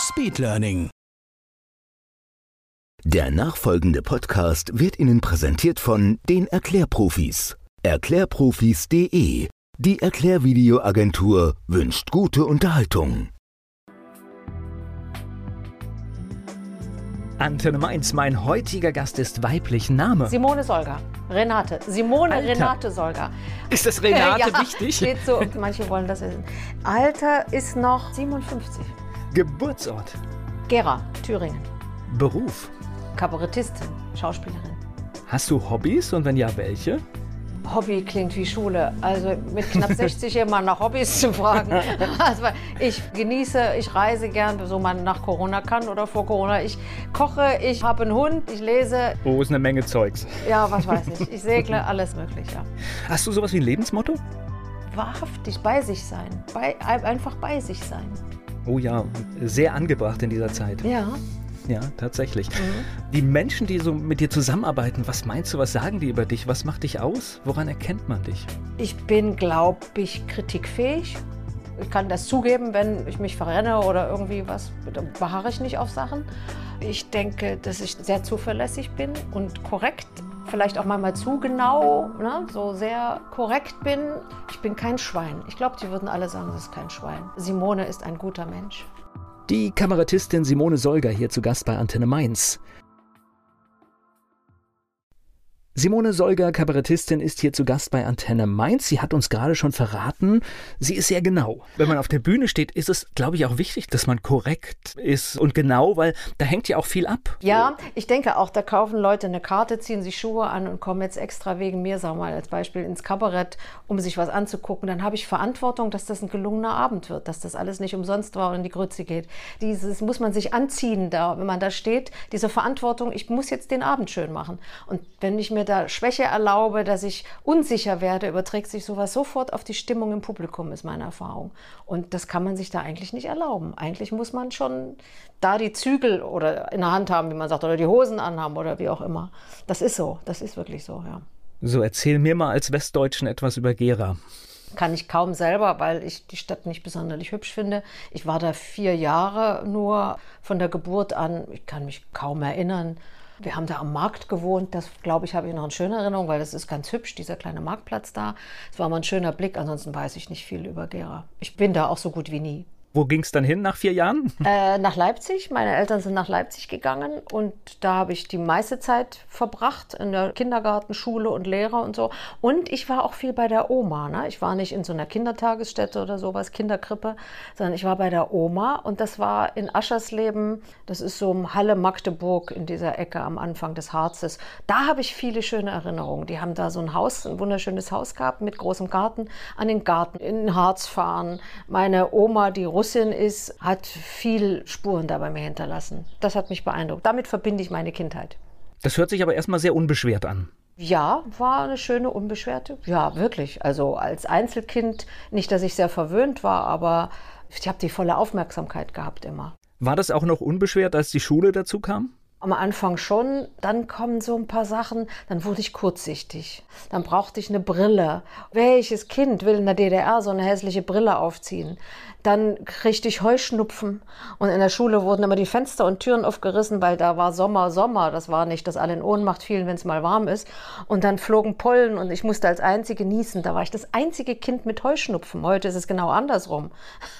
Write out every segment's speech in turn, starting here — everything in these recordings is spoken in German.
Speedlearning. Der nachfolgende Podcast wird Ihnen präsentiert von den Erklärprofis. Erklärprofis.de. Die Erklärvideoagentur wünscht gute Unterhaltung. Antenne Mainz, mein heutiger Gast ist weiblich. Name? Simone Solger. Renate. Simone Alter. Renate Solger. Ist das Renate ja, wichtig? Steht so. Manche wollen das wissen. Alter ist noch 57. Geburtsort. Gera, Thüringen. Beruf. Kabarettistin, Schauspielerin. Hast du Hobbys und wenn ja, welche? Hobby klingt wie Schule. Also mit knapp 60 immer nach Hobbys zu fragen. Also ich genieße, ich reise gern, so man nach Corona kann oder vor Corona. Ich koche, ich habe einen Hund, ich lese. Oh, ist eine Menge Zeugs. Ja, was weiß ich. Ich segle, alles mögliche. Ja. Hast du sowas wie ein Lebensmotto? Wahrhaftig bei sich sein. Bei, einfach bei sich sein. Oh ja, sehr angebracht in dieser Zeit. Ja. Ja, tatsächlich. Die Menschen, die so mit dir zusammenarbeiten, was meinst du, was sagen die über dich? Was macht dich aus? Woran erkennt man dich? Ich bin, glaube ich, kritikfähig. Ich kann das zugeben, wenn ich mich verrenne oder irgendwie was, dann beharre ich nicht auf Sachen. Ich denke, dass ich sehr zuverlässig bin und korrekt. Vielleicht auch manchmal zu genau, ne? so sehr korrekt bin. Ich bin kein Schwein. Ich glaube, die würden alle sagen, das ist kein Schwein. Simone ist ein guter Mensch. Die Kabarettistin Simone Solger hier zu Gast bei Antenne Mainz. Simone Solger, Kabarettistin, ist hier zu Gast bei Antenne Mainz. Sie hat uns gerade schon verraten, sie ist sehr genau. Wenn man auf der Bühne steht, ist es, glaube ich, auch wichtig, dass man korrekt ist und genau, weil da hängt ja auch viel ab. Ja, ich denke auch, da kaufen Leute eine Karte, ziehen sich Schuhe an und kommen jetzt extra wegen mir, sagen wir mal als Beispiel, ins Kabarett, um sich was anzugucken. Dann habe ich Verantwortung, dass das ein gelungener Abend wird, dass das alles nicht umsonst war und in die Grütze geht. Dieses muss man sich anziehen, da, wenn man da steht, diese Verantwortung, ich muss jetzt den Abend schön machen. Und wenn ich mir da Schwäche erlaube, dass ich unsicher werde, überträgt sich sowas sofort auf die Stimmung im Publikum, ist meine Erfahrung. Und das kann man sich da eigentlich nicht erlauben. Eigentlich muss man schon da die Zügel oder in der Hand haben, wie man sagt, oder die Hosen anhaben oder wie auch immer. Das ist so, das ist wirklich so, ja. So, erzähl mir mal als Westdeutschen etwas über Gera. Kann ich kaum selber, weil ich die Stadt nicht besonders hübsch finde. Ich war da vier Jahre nur von der Geburt an. Ich kann mich kaum erinnern. Wir haben da am Markt gewohnt. Das, glaube ich, habe ich noch in schöner Erinnerung, weil das ist ganz hübsch, dieser kleine Marktplatz da. Es war mal ein schöner Blick. Ansonsten weiß ich nicht viel über Gera. Ich bin da auch so gut wie nie. Wo ging es dann hin nach vier Jahren? Äh, nach Leipzig. Meine Eltern sind nach Leipzig gegangen und da habe ich die meiste Zeit verbracht in der Kindergarten, Schule und Lehrer und so. Und ich war auch viel bei der Oma. Ne? Ich war nicht in so einer Kindertagesstätte oder sowas, Kinderkrippe, sondern ich war bei der Oma und das war in Aschersleben. Das ist so Halle Magdeburg in dieser Ecke am Anfang des Harzes. Da habe ich viele schöne Erinnerungen. Die haben da so ein Haus, ein wunderschönes Haus gehabt mit großem Garten, an den Garten in den Harz fahren. Meine Oma, die Russin ist, hat viel Spuren da bei mir hinterlassen. Das hat mich beeindruckt. Damit verbinde ich meine Kindheit. Das hört sich aber erstmal sehr unbeschwert an. Ja, war eine schöne, unbeschwerte. Ja, wirklich. Also als Einzelkind, nicht, dass ich sehr verwöhnt war, aber ich habe die volle Aufmerksamkeit gehabt immer. War das auch noch unbeschwert, als die Schule dazu kam? Am Anfang schon, dann kommen so ein paar Sachen, dann wurde ich kurzsichtig. Dann brauchte ich eine Brille. Welches Kind will in der DDR so eine hässliche Brille aufziehen? Dann kriegte ich Heuschnupfen und in der Schule wurden immer die Fenster und Türen aufgerissen, weil da war Sommer, Sommer. Das war nicht, dass alle in Ohnmacht fielen, wenn es mal warm ist. Und dann flogen Pollen und ich musste als Einzige niesen. Da war ich das einzige Kind mit Heuschnupfen. Heute ist es genau andersrum.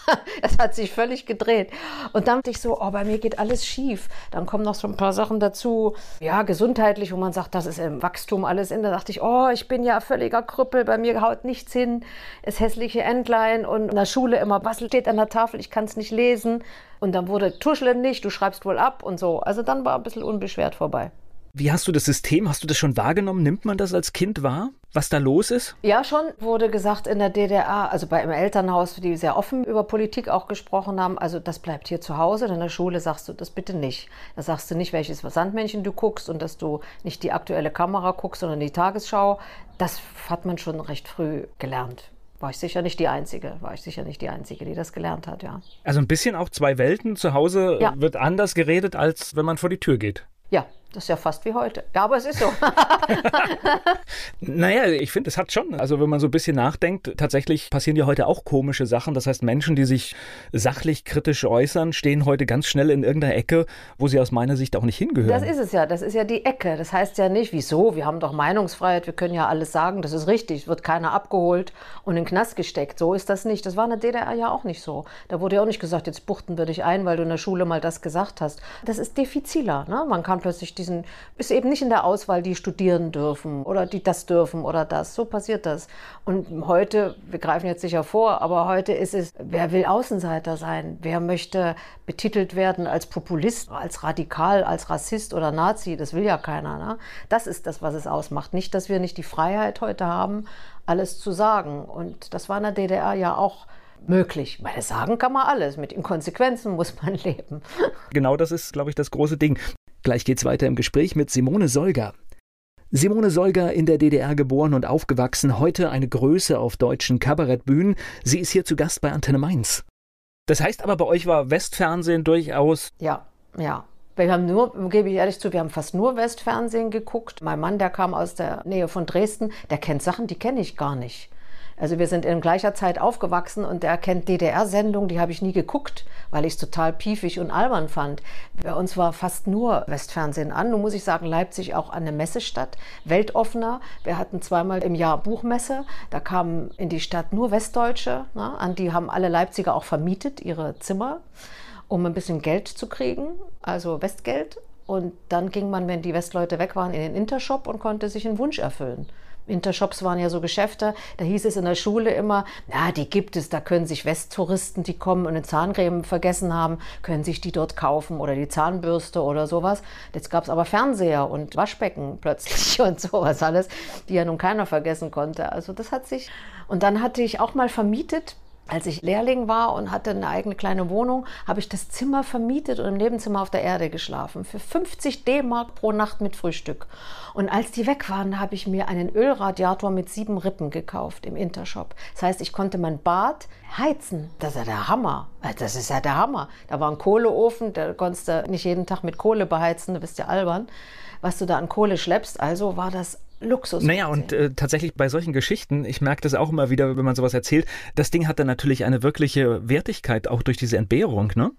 Es hat sich völlig gedreht. Und dann dachte ich so, oh, bei mir geht alles schief. Dann kommen noch so ein paar Sachen dazu, ja, gesundheitlich, wo man sagt, das ist im Wachstum alles in. Da dachte ich, oh, ich bin ja völliger Krüppel, bei mir haut nichts hin, ist hässliche Entlein und in der Schule immer, was steht an der Tafel, ich kann es nicht lesen. Und dann wurde, tuschle nicht, du schreibst wohl ab und so. Also dann war ein bisschen unbeschwert vorbei. Wie hast du das System, hast du das schon wahrgenommen? Nimmt man das als Kind wahr, was da los ist? Ja, schon wurde gesagt in der DDR, also bei einem Elternhaus, die sehr offen über Politik auch gesprochen haben, also das bleibt hier zu Hause, in der Schule sagst du das bitte nicht. Da sagst du nicht, welches Sandmännchen du guckst und dass du nicht die aktuelle Kamera guckst, sondern die Tagesschau. Das hat man schon recht früh gelernt. War ich sicher nicht die Einzige, war ich sicher nicht die Einzige, die das gelernt hat, ja. Also ein bisschen auch zwei Welten. Zu Hause ja. wird anders geredet, als wenn man vor die Tür geht. Ja, das ist ja fast wie heute. Ja, aber es ist so. naja, ich finde, es hat schon. Also, wenn man so ein bisschen nachdenkt, tatsächlich passieren ja heute auch komische Sachen. Das heißt, Menschen, die sich sachlich kritisch äußern, stehen heute ganz schnell in irgendeiner Ecke, wo sie aus meiner Sicht auch nicht hingehören. Das ist es ja. Das ist ja die Ecke. Das heißt ja nicht, wieso? Wir haben doch Meinungsfreiheit. Wir können ja alles sagen. Das ist richtig. Es wird keiner abgeholt und in den Knast gesteckt. So ist das nicht. Das war in der DDR ja auch nicht so. Da wurde ja auch nicht gesagt, jetzt buchten wir dich ein, weil du in der Schule mal das gesagt hast. Das ist diffiziler. Ne? Man kann plötzlich diesen, ist eben nicht in der Auswahl, die studieren dürfen oder die das dürfen oder das. So passiert das. Und heute, wir greifen jetzt sicher vor, aber heute ist es, wer will Außenseiter sein? Wer möchte betitelt werden als Populist, als radikal, als Rassist oder Nazi? Das will ja keiner. Ne? Das ist das, was es ausmacht. Nicht, dass wir nicht die Freiheit heute haben, alles zu sagen. Und das war in der DDR ja auch möglich. Weil sagen kann man alles. Mit Inkonsequenzen muss man leben. Genau das ist, glaube ich, das große Ding. Gleich geht's weiter im Gespräch mit Simone Solger. Simone Solger in der DDR geboren und aufgewachsen, heute eine Größe auf deutschen Kabarettbühnen. Sie ist hier zu Gast bei Antenne Mainz. Das heißt aber, bei euch war Westfernsehen durchaus. Ja, ja. Wir haben nur, gebe ich ehrlich zu, wir haben fast nur Westfernsehen geguckt. Mein Mann, der kam aus der Nähe von Dresden, der kennt Sachen, die kenne ich gar nicht. Also wir sind in gleicher Zeit aufgewachsen und der kennt DDR-Sendungen, die habe ich nie geguckt, weil ich es total piefig und albern fand. Bei uns war fast nur Westfernsehen an. Nun muss ich sagen, Leipzig auch eine Messestadt, weltoffener. Wir hatten zweimal im Jahr Buchmesse. Da kamen in die Stadt nur Westdeutsche. Ne? An die haben alle Leipziger auch vermietet, ihre Zimmer, um ein bisschen Geld zu kriegen, also Westgeld. Und dann ging man, wenn die Westleute weg waren, in den Intershop und konnte sich einen Wunsch erfüllen. Intershops waren ja so Geschäfte, da hieß es in der Schule immer, ja, die gibt es, da können sich Westtouristen, die kommen und eine Zahncreme vergessen haben, können sich die dort kaufen oder die Zahnbürste oder sowas. Jetzt gab es aber Fernseher und Waschbecken plötzlich und sowas alles, die ja nun keiner vergessen konnte. Also das hat sich, und dann hatte ich auch mal vermietet, als ich Lehrling war und hatte eine eigene kleine Wohnung, habe ich das Zimmer vermietet und im Nebenzimmer auf der Erde geschlafen. Für 50 D-Mark pro Nacht mit Frühstück. Und als die weg waren, habe ich mir einen Ölradiator mit sieben Rippen gekauft im Intershop. Das heißt, ich konnte mein Bad heizen. Das ist ja der Hammer. Das ist ja der Hammer. Da war ein Kohleofen, da konntest du nicht jeden Tag mit Kohle beheizen, du bist ja albern. Was du da an Kohle schleppst, also war das Luxus. Naja, und äh, tatsächlich bei solchen Geschichten, ich merke das auch immer wieder, wenn man sowas erzählt, das Ding hat dann natürlich eine wirkliche Wertigkeit, auch durch diese Entbehrung, ne?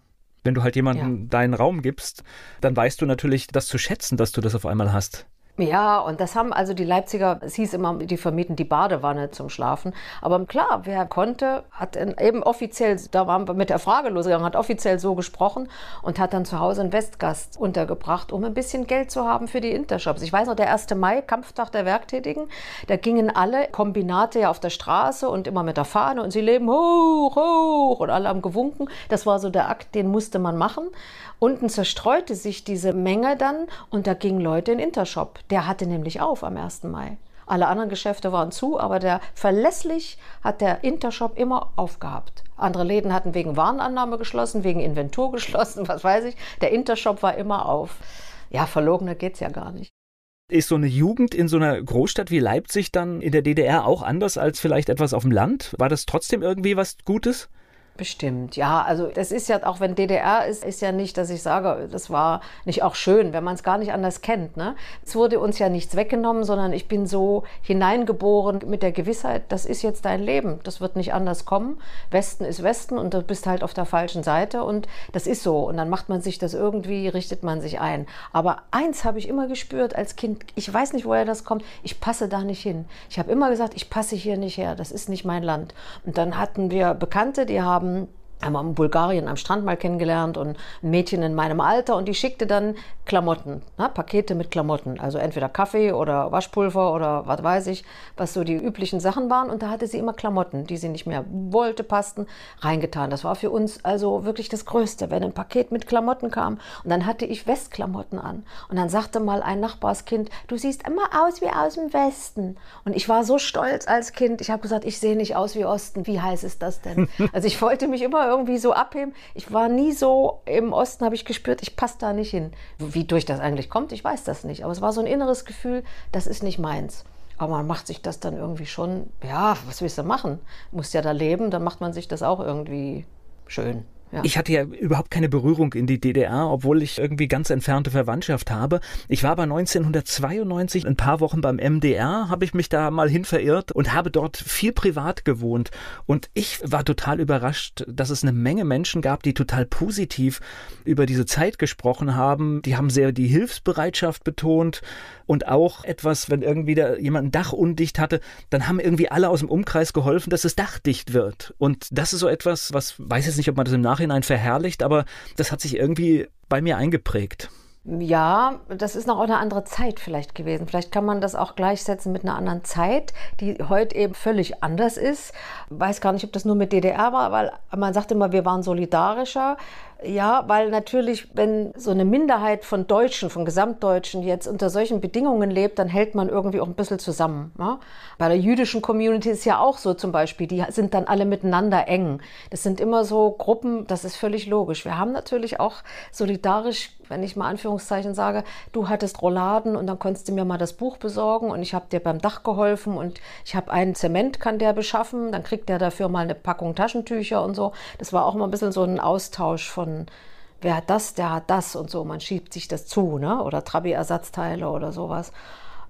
Wenn du halt jemandem ja. deinen Raum gibst, dann weißt du natürlich das zu schätzen, dass du das auf einmal hast. Ja, und das haben also die Leipziger, es hieß immer, die vermieten die Badewanne zum Schlafen. Aber klar, wer konnte, hat eben offiziell, da waren wir mit der Frage losgegangen, hat offiziell so gesprochen und hat dann zu Hause einen Westgast untergebracht, um ein bisschen Geld zu haben für die Intershops. Ich weiß noch, der 1. Mai, Kampftag der Werktätigen, da gingen alle Kombinate ja auf der Straße und immer mit der Fahne und sie leben hoch, hoch und alle haben gewunken. Das war so der Akt, den musste man machen. Unten zerstreute sich diese Menge dann und da gingen Leute in Intershop. Der hatte nämlich auf am 1. Mai. Alle anderen Geschäfte waren zu, aber der verlässlich hat der Intershop immer aufgehabt. Andere Läden hatten wegen Warnannahme geschlossen, wegen Inventur geschlossen, was weiß ich. Der Intershop war immer auf. Ja, verlogener geht's ja gar nicht. Ist so eine Jugend in so einer Großstadt wie Leipzig dann in der DDR auch anders als vielleicht etwas auf dem Land? War das trotzdem irgendwie was Gutes? Bestimmt, ja. Also das ist ja, auch wenn DDR ist, ist ja nicht, dass ich sage, das war nicht auch schön, wenn man es gar nicht anders kennt. Ne? Es wurde uns ja nichts weggenommen, sondern ich bin so hineingeboren mit der Gewissheit, das ist jetzt dein Leben, das wird nicht anders kommen. Westen ist Westen und du bist halt auf der falschen Seite und das ist so. Und dann macht man sich das irgendwie, richtet man sich ein. Aber eins habe ich immer gespürt als Kind, ich weiß nicht, woher das kommt, ich passe da nicht hin. Ich habe immer gesagt, ich passe hier nicht her, das ist nicht mein Land. Und dann hatten wir Bekannte, die haben haben haben wir in Bulgarien am Strand mal kennengelernt und ein Mädchen in meinem Alter und die schickte dann Klamotten, ne, Pakete mit Klamotten, also entweder Kaffee oder Waschpulver oder was weiß ich, was so die üblichen Sachen waren. Und da hatte sie immer Klamotten, die sie nicht mehr wollte, passten, reingetan. Das war für uns also wirklich das Größte, wenn ein Paket mit Klamotten kam. Und dann hatte ich Westklamotten an. Und dann sagte mal ein Nachbarskind, du siehst immer aus wie aus dem Westen. Und ich war so stolz als Kind, ich habe gesagt, ich sehe nicht aus wie Osten, wie heiß ist das denn? Also ich wollte mich immer irgendwie so abheben. Ich war nie so im Osten, habe ich gespürt, ich passe da nicht hin. Wie durch das eigentlich kommt, ich weiß das nicht. Aber es war so ein inneres Gefühl, das ist nicht meins. Aber man macht sich das dann irgendwie schon, ja, was willst du machen? Muss ja da leben, dann macht man sich das auch irgendwie schön. Ja. Ich hatte ja überhaupt keine Berührung in die DDR, obwohl ich irgendwie ganz entfernte Verwandtschaft habe. Ich war aber 1992 ein paar Wochen beim MDR, habe ich mich da mal hin verirrt und habe dort viel privat gewohnt. Und ich war total überrascht, dass es eine Menge Menschen gab, die total positiv über diese Zeit gesprochen haben. Die haben sehr die Hilfsbereitschaft betont und auch etwas, wenn irgendwie da jemand ein Dach undicht hatte, dann haben irgendwie alle aus dem Umkreis geholfen, dass das Dach dicht wird. Und das ist so etwas, was weiß jetzt nicht, ob man das im Nachhinein verherrlicht, aber das hat sich irgendwie bei mir eingeprägt. Ja, das ist noch eine andere Zeit vielleicht gewesen. Vielleicht kann man das auch gleichsetzen mit einer anderen Zeit, die heute eben völlig anders ist. Weiß gar nicht, ob das nur mit DDR war, weil man sagt immer, wir waren solidarischer. Ja, weil natürlich, wenn so eine Minderheit von Deutschen, von Gesamtdeutschen jetzt unter solchen Bedingungen lebt, dann hält man irgendwie auch ein bisschen zusammen. Ja? Bei der jüdischen Community ist ja auch so zum Beispiel, die sind dann alle miteinander eng. Das sind immer so Gruppen, das ist völlig logisch. Wir haben natürlich auch solidarisch, wenn ich mal Anführungszeichen sage, du hattest Rolladen und dann konntest du mir mal das Buch besorgen und ich habe dir beim Dach geholfen und ich habe einen Zement, kann der beschaffen, dann kriegt der dafür mal eine Packung Taschentücher und so. Das war auch immer ein bisschen so ein Austausch von wer hat das, der hat das und so. Man schiebt sich das zu, ne? oder Trabi-Ersatzteile oder sowas.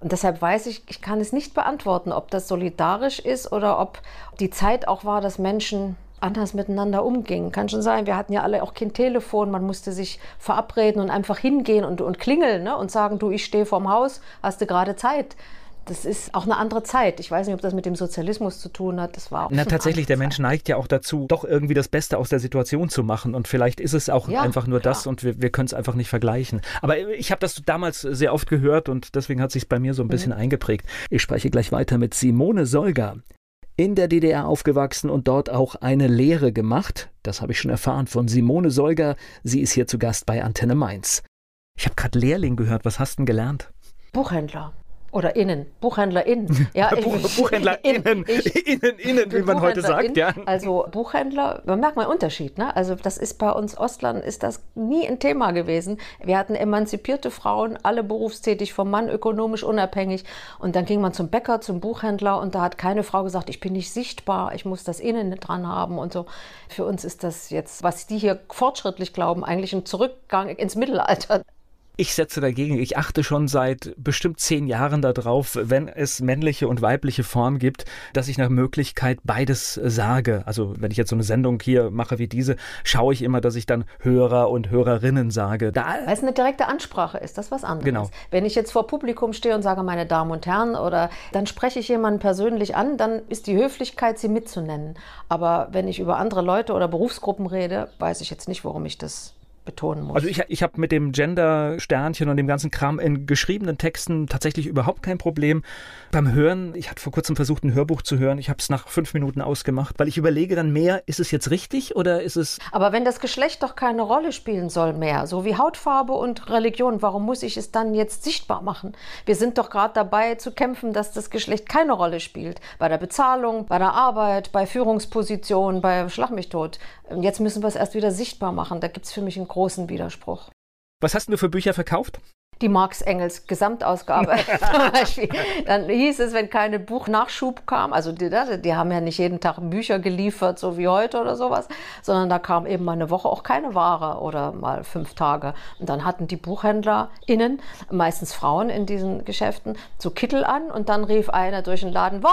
Und deshalb weiß ich, ich kann es nicht beantworten, ob das solidarisch ist oder ob die Zeit auch war, dass Menschen anders miteinander umgingen. Kann schon sein, wir hatten ja alle auch kein Telefon, man musste sich verabreden und einfach hingehen und, und klingeln ne? und sagen, du, ich stehe vorm Haus, hast du gerade Zeit das ist auch eine andere Zeit. Ich weiß nicht, ob das mit dem Sozialismus zu tun hat. Das war auch Na, tatsächlich, der Mensch neigt ja auch dazu, doch irgendwie das Beste aus der Situation zu machen. Und vielleicht ist es auch ja, einfach nur klar. das und wir, wir können es einfach nicht vergleichen. Aber ich habe das damals sehr oft gehört und deswegen hat sich bei mir so ein bisschen mhm. eingeprägt. Ich spreche gleich weiter mit Simone Solger. In der DDR aufgewachsen und dort auch eine Lehre gemacht. Das habe ich schon erfahren von Simone Solger. Sie ist hier zu Gast bei Antenne Mainz. Ich habe gerade Lehrling gehört. Was hast du denn gelernt? Buchhändler. Oder innen, BuchhändlerInnen. Ja, Buch, BuchhändlerInnen, innen, innen, wie man heute sagt, ja. Also Buchhändler, man merkt mal einen Unterschied, ne? Also das ist bei uns Ostlern ist das nie ein Thema gewesen. Wir hatten emanzipierte Frauen, alle berufstätig, vom Mann ökonomisch unabhängig. Und dann ging man zum Bäcker, zum Buchhändler und da hat keine Frau gesagt, ich bin nicht sichtbar, ich muss das innen dran haben und so. Für uns ist das jetzt, was die hier fortschrittlich glauben, eigentlich ein Zurückgang ins Mittelalter. Ich setze dagegen, ich achte schon seit bestimmt zehn Jahren darauf, wenn es männliche und weibliche Form gibt, dass ich nach Möglichkeit beides sage. Also wenn ich jetzt so eine Sendung hier mache wie diese, schaue ich immer, dass ich dann Hörer und Hörerinnen sage. Da Weil es eine direkte Ansprache ist, das ist was anderes. Genau. Wenn ich jetzt vor Publikum stehe und sage, meine Damen und Herren, oder dann spreche ich jemanden persönlich an, dann ist die Höflichkeit, sie mitzunennen. Aber wenn ich über andere Leute oder Berufsgruppen rede, weiß ich jetzt nicht, warum ich das betonen muss. Also ich, ich habe mit dem Gender-Sternchen und dem ganzen Kram in geschriebenen Texten tatsächlich überhaupt kein Problem. Beim Hören, ich hatte vor kurzem versucht, ein Hörbuch zu hören. Ich habe es nach fünf Minuten ausgemacht, weil ich überlege dann mehr, ist es jetzt richtig oder ist es... Aber wenn das Geschlecht doch keine Rolle spielen soll mehr, so wie Hautfarbe und Religion, warum muss ich es dann jetzt sichtbar machen? Wir sind doch gerade dabei zu kämpfen, dass das Geschlecht keine Rolle spielt. Bei der Bezahlung, bei der Arbeit, bei Führungspositionen, bei Schlag mich tot. Jetzt müssen wir es erst wieder sichtbar machen. Da gibt es für mich einen großen Widerspruch. Was hast du für Bücher verkauft? Die Marx Engels Gesamtausgabe zum Beispiel. Dann hieß es, wenn keine Buchnachschub kam, also die, die, haben ja nicht jeden Tag Bücher geliefert, so wie heute oder sowas, sondern da kam eben mal eine Woche auch keine Ware oder mal fünf Tage. Und dann hatten die BuchhändlerInnen, meistens Frauen in diesen Geschäften, so Kittel an und dann rief einer durch den Laden, Ware,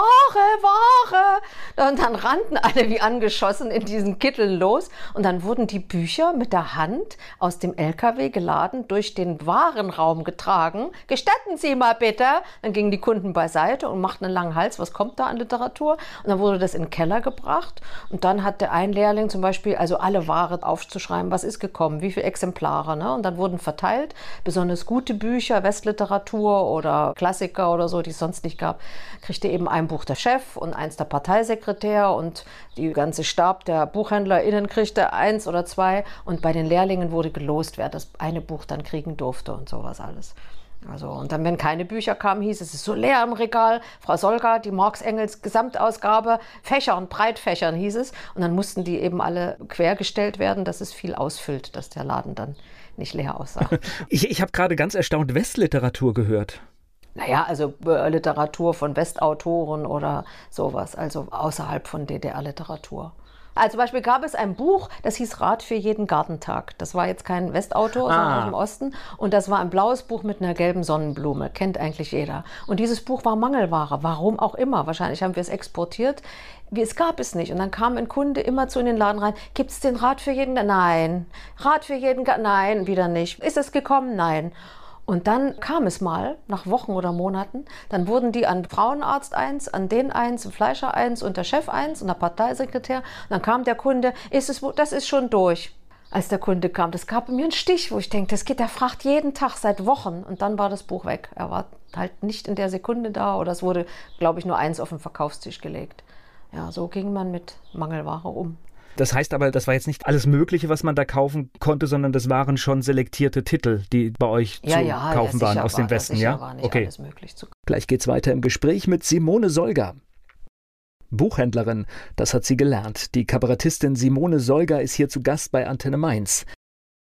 Ware! Und dann rannten alle wie angeschossen in diesen Kitteln los und dann wurden die Bücher mit der Hand aus dem LKW geladen durch den Warenraum Kofferraum getragen. Gestatten Sie mal bitte. Dann gingen die Kunden beiseite und machten einen langen Hals. Was kommt da an Literatur? Und dann wurde das in den Keller gebracht. Und dann hatte ein Lehrling zum Beispiel, also alle Ware aufzuschreiben, was ist gekommen, wie viele Exemplare. Ne? Und dann wurden verteilt besonders gute Bücher, Westliteratur oder Klassiker oder so, die es sonst nicht gab, kriegte eben ein Buch der Chef und eins der Parteisekretär und die ganze Stab der BuchhändlerInnen kriegte eins oder zwei. Und bei den Lehrlingen wurde gelost, wer das eine Buch dann kriegen durfte und sowas alles. Also, und dann, wenn keine Bücher kamen, hieß es, es ist so leer im Regal. Frau Solga, die Marx Engels Gesamtausgabe, Fächern, Breitfächern hieß es. Und dann mussten die eben alle quergestellt werden, dass es viel ausfüllt, dass der Laden dann nicht leer aussah. ich ich habe gerade ganz erstaunt Westliteratur gehört. Naja, also äh, Literatur von Westautoren oder sowas, also außerhalb von DDR-Literatur. Also zum Beispiel gab es ein Buch, das hieß Rat für jeden Gartentag. Das war jetzt kein Westautor, ah. sondern aus dem Osten. Und das war ein blaues Buch mit einer gelben Sonnenblume. Kennt eigentlich jeder. Und dieses Buch war Mangelware. Warum auch immer. Wahrscheinlich haben wir es exportiert. Es gab es nicht. Und dann kam ein Kunde immer zu in den Laden rein. Gibt es den Rat für jeden? Nein. Rat für jeden? Nein, wieder nicht. Ist es gekommen? Nein. Und dann kam es mal, nach Wochen oder Monaten, dann wurden die an Frauenarzt 1, an den 1, Fleischer 1 und der Chef 1 und der Parteisekretär. Und dann kam der Kunde, ist es, das ist schon durch. Als der Kunde kam, das gab mir einen Stich, wo ich denke, das geht, der fragt jeden Tag seit Wochen und dann war das Buch weg. Er war halt nicht in der Sekunde da oder es wurde, glaube ich, nur eins auf den Verkaufstisch gelegt. Ja, so ging man mit Mangelware um. Das heißt aber, das war jetzt nicht alles Mögliche, was man da kaufen konnte, sondern das waren schon selektierte Titel, die bei euch ja, zu ja, kaufen waren aus dem Westen, ja? War nicht okay. Alles möglich zu Gleich geht's weiter im Gespräch mit Simone Solger. Buchhändlerin, das hat sie gelernt. Die Kabarettistin Simone Solger ist hier zu Gast bei Antenne Mainz.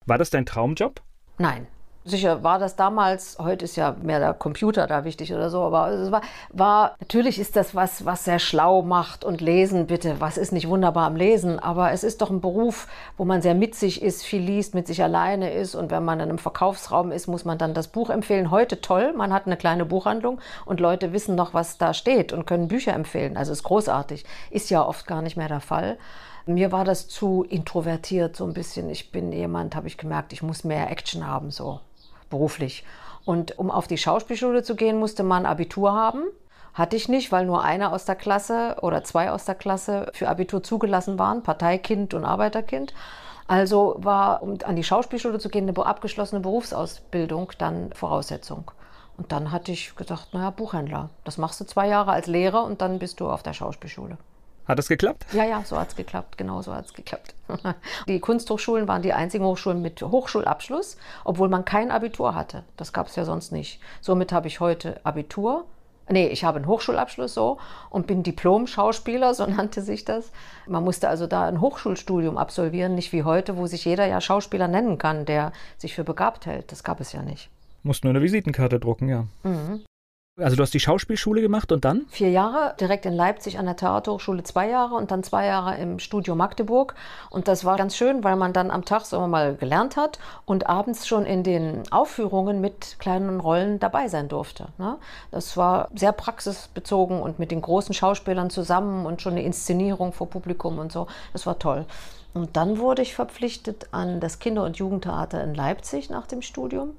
War das dein Traumjob? Nein, Sicher war das damals, heute ist ja mehr der Computer da wichtig oder so, aber es war, war, natürlich ist das was, was sehr schlau macht und lesen, bitte, was ist nicht wunderbar am Lesen, aber es ist doch ein Beruf, wo man sehr mit sich ist, viel liest, mit sich alleine ist und wenn man in einem Verkaufsraum ist, muss man dann das Buch empfehlen. Heute toll, man hat eine kleine Buchhandlung und Leute wissen noch, was da steht und können Bücher empfehlen, also ist großartig, ist ja oft gar nicht mehr der Fall. Mir war das zu introvertiert so ein bisschen. Ich bin jemand, habe ich gemerkt, ich muss mehr Action haben so beruflich. Und um auf die Schauspielschule zu gehen, musste man Abitur haben. Hatte ich nicht, weil nur einer aus der Klasse oder zwei aus der Klasse für Abitur zugelassen waren, Parteikind und Arbeiterkind. Also war, um an die Schauspielschule zu gehen, eine abgeschlossene Berufsausbildung dann Voraussetzung. Und dann hatte ich gedacht, naja, Buchhändler. Das machst du zwei Jahre als Lehrer und dann bist du auf der Schauspielschule. Hat das geklappt? Ja, ja, so hat es geklappt. Genau so hat es geklappt. Die Kunsthochschulen waren die einzigen Hochschulen mit Hochschulabschluss, obwohl man kein Abitur hatte. Das gab es ja sonst nicht. Somit habe ich heute Abitur. Nee, ich habe einen Hochschulabschluss so und bin Diplom-Schauspieler, so nannte sich das. Man musste also da ein Hochschulstudium absolvieren, nicht wie heute, wo sich jeder ja Schauspieler nennen kann, der sich für begabt hält. Das gab es ja nicht. Musst nur eine Visitenkarte drucken, ja. Mhm. Also du hast die Schauspielschule gemacht und dann? Vier Jahre, direkt in Leipzig an der Theaterhochschule zwei Jahre und dann zwei Jahre im Studio Magdeburg. Und das war ganz schön, weil man dann am Tag so mal gelernt hat und abends schon in den Aufführungen mit kleinen Rollen dabei sein durfte. Ne? Das war sehr praxisbezogen und mit den großen Schauspielern zusammen und schon eine Inszenierung vor Publikum und so. Das war toll. Und dann wurde ich verpflichtet an das Kinder- und Jugendtheater in Leipzig nach dem Studium.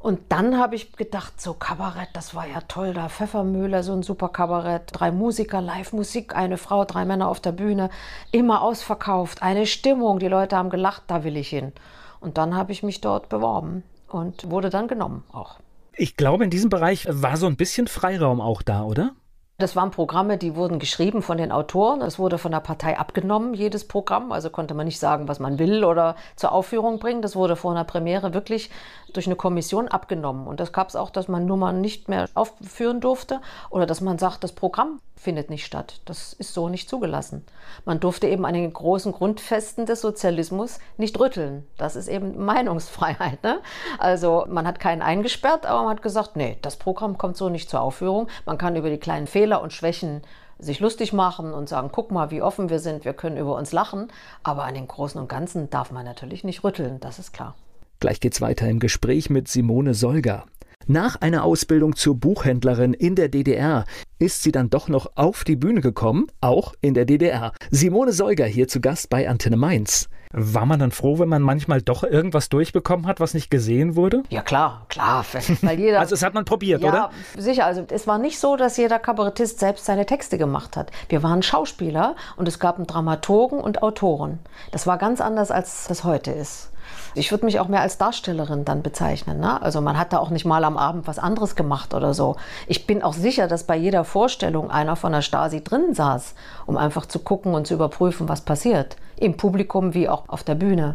Und dann habe ich gedacht, so Kabarett, das war ja toll, da Pfeffermühle, so ein super Kabarett, drei Musiker, Live-Musik, eine Frau, drei Männer auf der Bühne, immer ausverkauft, eine Stimmung, die Leute haben gelacht, da will ich hin. Und dann habe ich mich dort beworben und wurde dann genommen auch. Ich glaube, in diesem Bereich war so ein bisschen Freiraum auch da, oder? Das waren Programme, die wurden geschrieben von den Autoren. Es wurde von der Partei abgenommen, jedes Programm. Also konnte man nicht sagen, was man will oder zur Aufführung bringen. Das wurde vor einer Premiere wirklich durch eine Kommission abgenommen. Und das gab es auch, dass man Nummern nicht mehr aufführen durfte oder dass man sagt, das Programm findet nicht statt. Das ist so nicht zugelassen. Man durfte eben an den großen Grundfesten des Sozialismus nicht rütteln. Das ist eben Meinungsfreiheit. Ne? Also man hat keinen eingesperrt, aber man hat gesagt, nee, das Programm kommt so nicht zur Aufführung. Man kann über die kleinen Fehler Fehler und Schwächen sich lustig machen und sagen, guck mal, wie offen wir sind, wir können über uns lachen. Aber an den Großen und Ganzen darf man natürlich nicht rütteln, das ist klar. Gleich geht's weiter im Gespräch mit Simone Solger. Nach einer Ausbildung zur Buchhändlerin in der DDR ist sie dann doch noch auf die Bühne gekommen, auch in der DDR. Simone Solger hier zu Gast bei Antenne Mainz. War man dann froh, wenn man manchmal doch irgendwas durchbekommen hat, was nicht gesehen wurde? Ja, klar, klar. Weil jeder, also, es hat man probiert, ja, oder? Sicher. Also, es war nicht so, dass jeder Kabarettist selbst seine Texte gemacht hat. Wir waren Schauspieler und es gab einen Dramaturgen und Autoren. Das war ganz anders, als das heute ist. Ich würde mich auch mehr als Darstellerin dann bezeichnen. Ne? Also man hat da auch nicht mal am Abend was anderes gemacht oder so. Ich bin auch sicher, dass bei jeder Vorstellung einer von der Stasi drin saß, um einfach zu gucken und zu überprüfen, was passiert. Im Publikum wie auch auf der Bühne.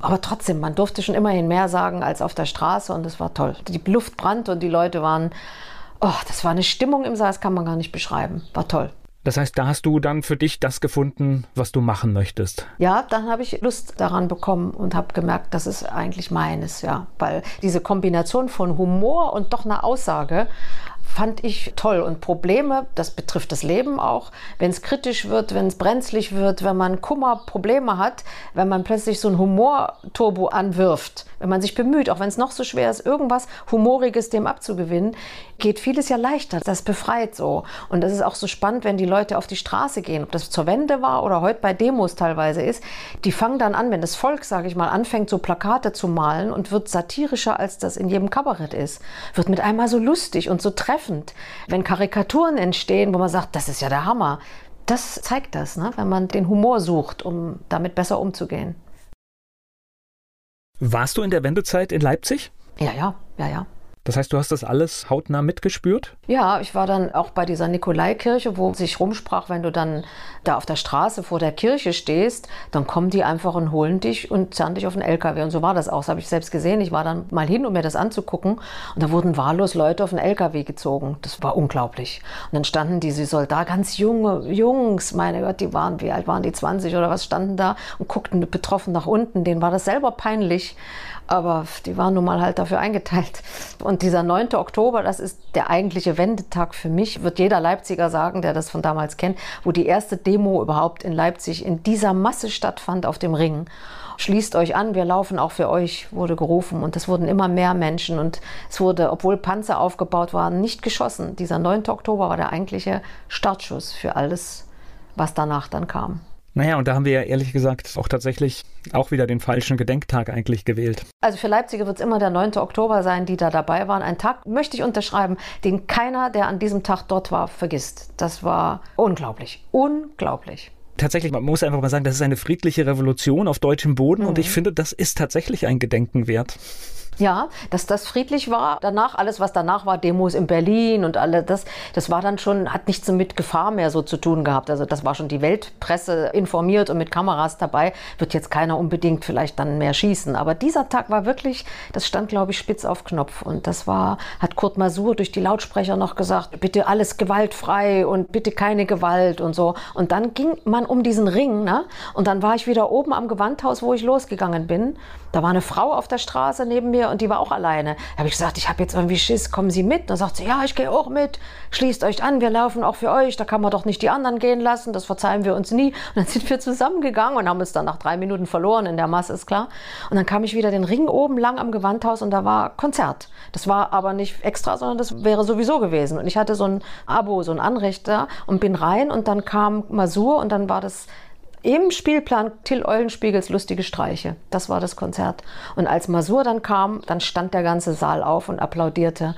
Aber trotzdem, man durfte schon immerhin mehr sagen als auf der Straße und es war toll. Die Luft brannte und die Leute waren, oh, das war eine Stimmung im Saal, das kann man gar nicht beschreiben. War toll. Das heißt, da hast du dann für dich das gefunden, was du machen möchtest. Ja, dann habe ich Lust daran bekommen und habe gemerkt, das ist eigentlich meines, ja, weil diese Kombination von Humor und doch einer Aussage fand ich toll. Und Probleme, das betrifft das Leben auch, wenn es kritisch wird, wenn es brenzlig wird, wenn man Kummer, Probleme hat, wenn man plötzlich so ein Humorturbo anwirft, wenn man sich bemüht, auch wenn es noch so schwer ist, irgendwas Humoriges dem abzugewinnen, geht vieles ja leichter. Das befreit so. Und das ist auch so spannend, wenn die Leute auf die Straße gehen, ob das zur Wende war oder heute bei Demos teilweise ist. Die fangen dann an, wenn das Volk, sage ich mal, anfängt, so Plakate zu malen und wird satirischer, als das in jedem Kabarett ist. Wird mit einmal so lustig und so treffend. Wenn Karikaturen entstehen, wo man sagt, das ist ja der Hammer. Das zeigt das, ne? wenn man den Humor sucht, um damit besser umzugehen. Warst du in der Wendezeit in Leipzig? Ja, ja, ja, ja. Das heißt, du hast das alles hautnah mitgespürt? Ja, ich war dann auch bei dieser Nikolaikirche, wo sich rumsprach, wenn du dann da auf der Straße vor der Kirche stehst, dann kommen die einfach und holen dich und zerren dich auf den LKW. Und so war das auch. Das habe ich selbst gesehen. Ich war dann mal hin, um mir das anzugucken. Und da wurden wahllos Leute auf den LKW gezogen. Das war unglaublich. Und dann standen diese Soldaten, ganz junge Jungs, meine Gott, die waren, wie alt waren die, 20 oder was, standen da und guckten betroffen nach unten. Denen war das selber peinlich. Aber die waren nun mal halt dafür eingeteilt. Und dieser 9. Oktober, das ist der eigentliche Wendetag für mich, wird jeder Leipziger sagen, der das von damals kennt, wo die erste Demo überhaupt in Leipzig in dieser Masse stattfand auf dem Ring. Schließt euch an, wir laufen auch für euch, wurde gerufen. Und es wurden immer mehr Menschen. Und es wurde, obwohl Panzer aufgebaut waren, nicht geschossen. Dieser 9. Oktober war der eigentliche Startschuss für alles, was danach dann kam. Naja, und da haben wir ja ehrlich gesagt auch tatsächlich auch wieder den falschen Gedenktag eigentlich gewählt. Also für Leipziger wird es immer der 9. Oktober sein, die da dabei waren. Ein Tag, möchte ich unterschreiben, den keiner, der an diesem Tag dort war, vergisst. Das war unglaublich. Unglaublich tatsächlich, man muss einfach mal sagen, das ist eine friedliche Revolution auf deutschem Boden mhm. und ich finde, das ist tatsächlich ein Gedenken wert. Ja, dass das friedlich war. Danach, alles, was danach war, Demos in Berlin und alle das, das war dann schon, hat nichts mit Gefahr mehr so zu tun gehabt. Also das war schon die Weltpresse informiert und mit Kameras dabei. Wird jetzt keiner unbedingt vielleicht dann mehr schießen. Aber dieser Tag war wirklich, das stand, glaube ich, spitz auf Knopf. Und das war, hat Kurt Masur durch die Lautsprecher noch gesagt, bitte alles gewaltfrei und bitte keine Gewalt und so. Und dann ging man um diesen Ring, ne? Und dann war ich wieder oben am Gewandhaus, wo ich losgegangen bin. Da war eine Frau auf der Straße neben mir und die war auch alleine. Da habe ich gesagt, ich habe jetzt irgendwie Schiss, kommen Sie mit? Dann sagt sie, ja, ich gehe auch mit. Schließt euch an, wir laufen auch für euch. Da kann man doch nicht die anderen gehen lassen. Das verzeihen wir uns nie. Und dann sind wir zusammengegangen und haben uns dann nach drei Minuten verloren in der Masse, ist klar. Und dann kam ich wieder den Ring oben lang am Gewandhaus und da war Konzert. Das war aber nicht extra, sondern das wäre sowieso gewesen. Und ich hatte so ein Abo, so ein Anrecht da und bin rein und dann kam Masur und dann war das im Spielplan Till Eulenspiegels Lustige Streiche. Das war das Konzert. Und als Masur dann kam, dann stand der ganze Saal auf und applaudierte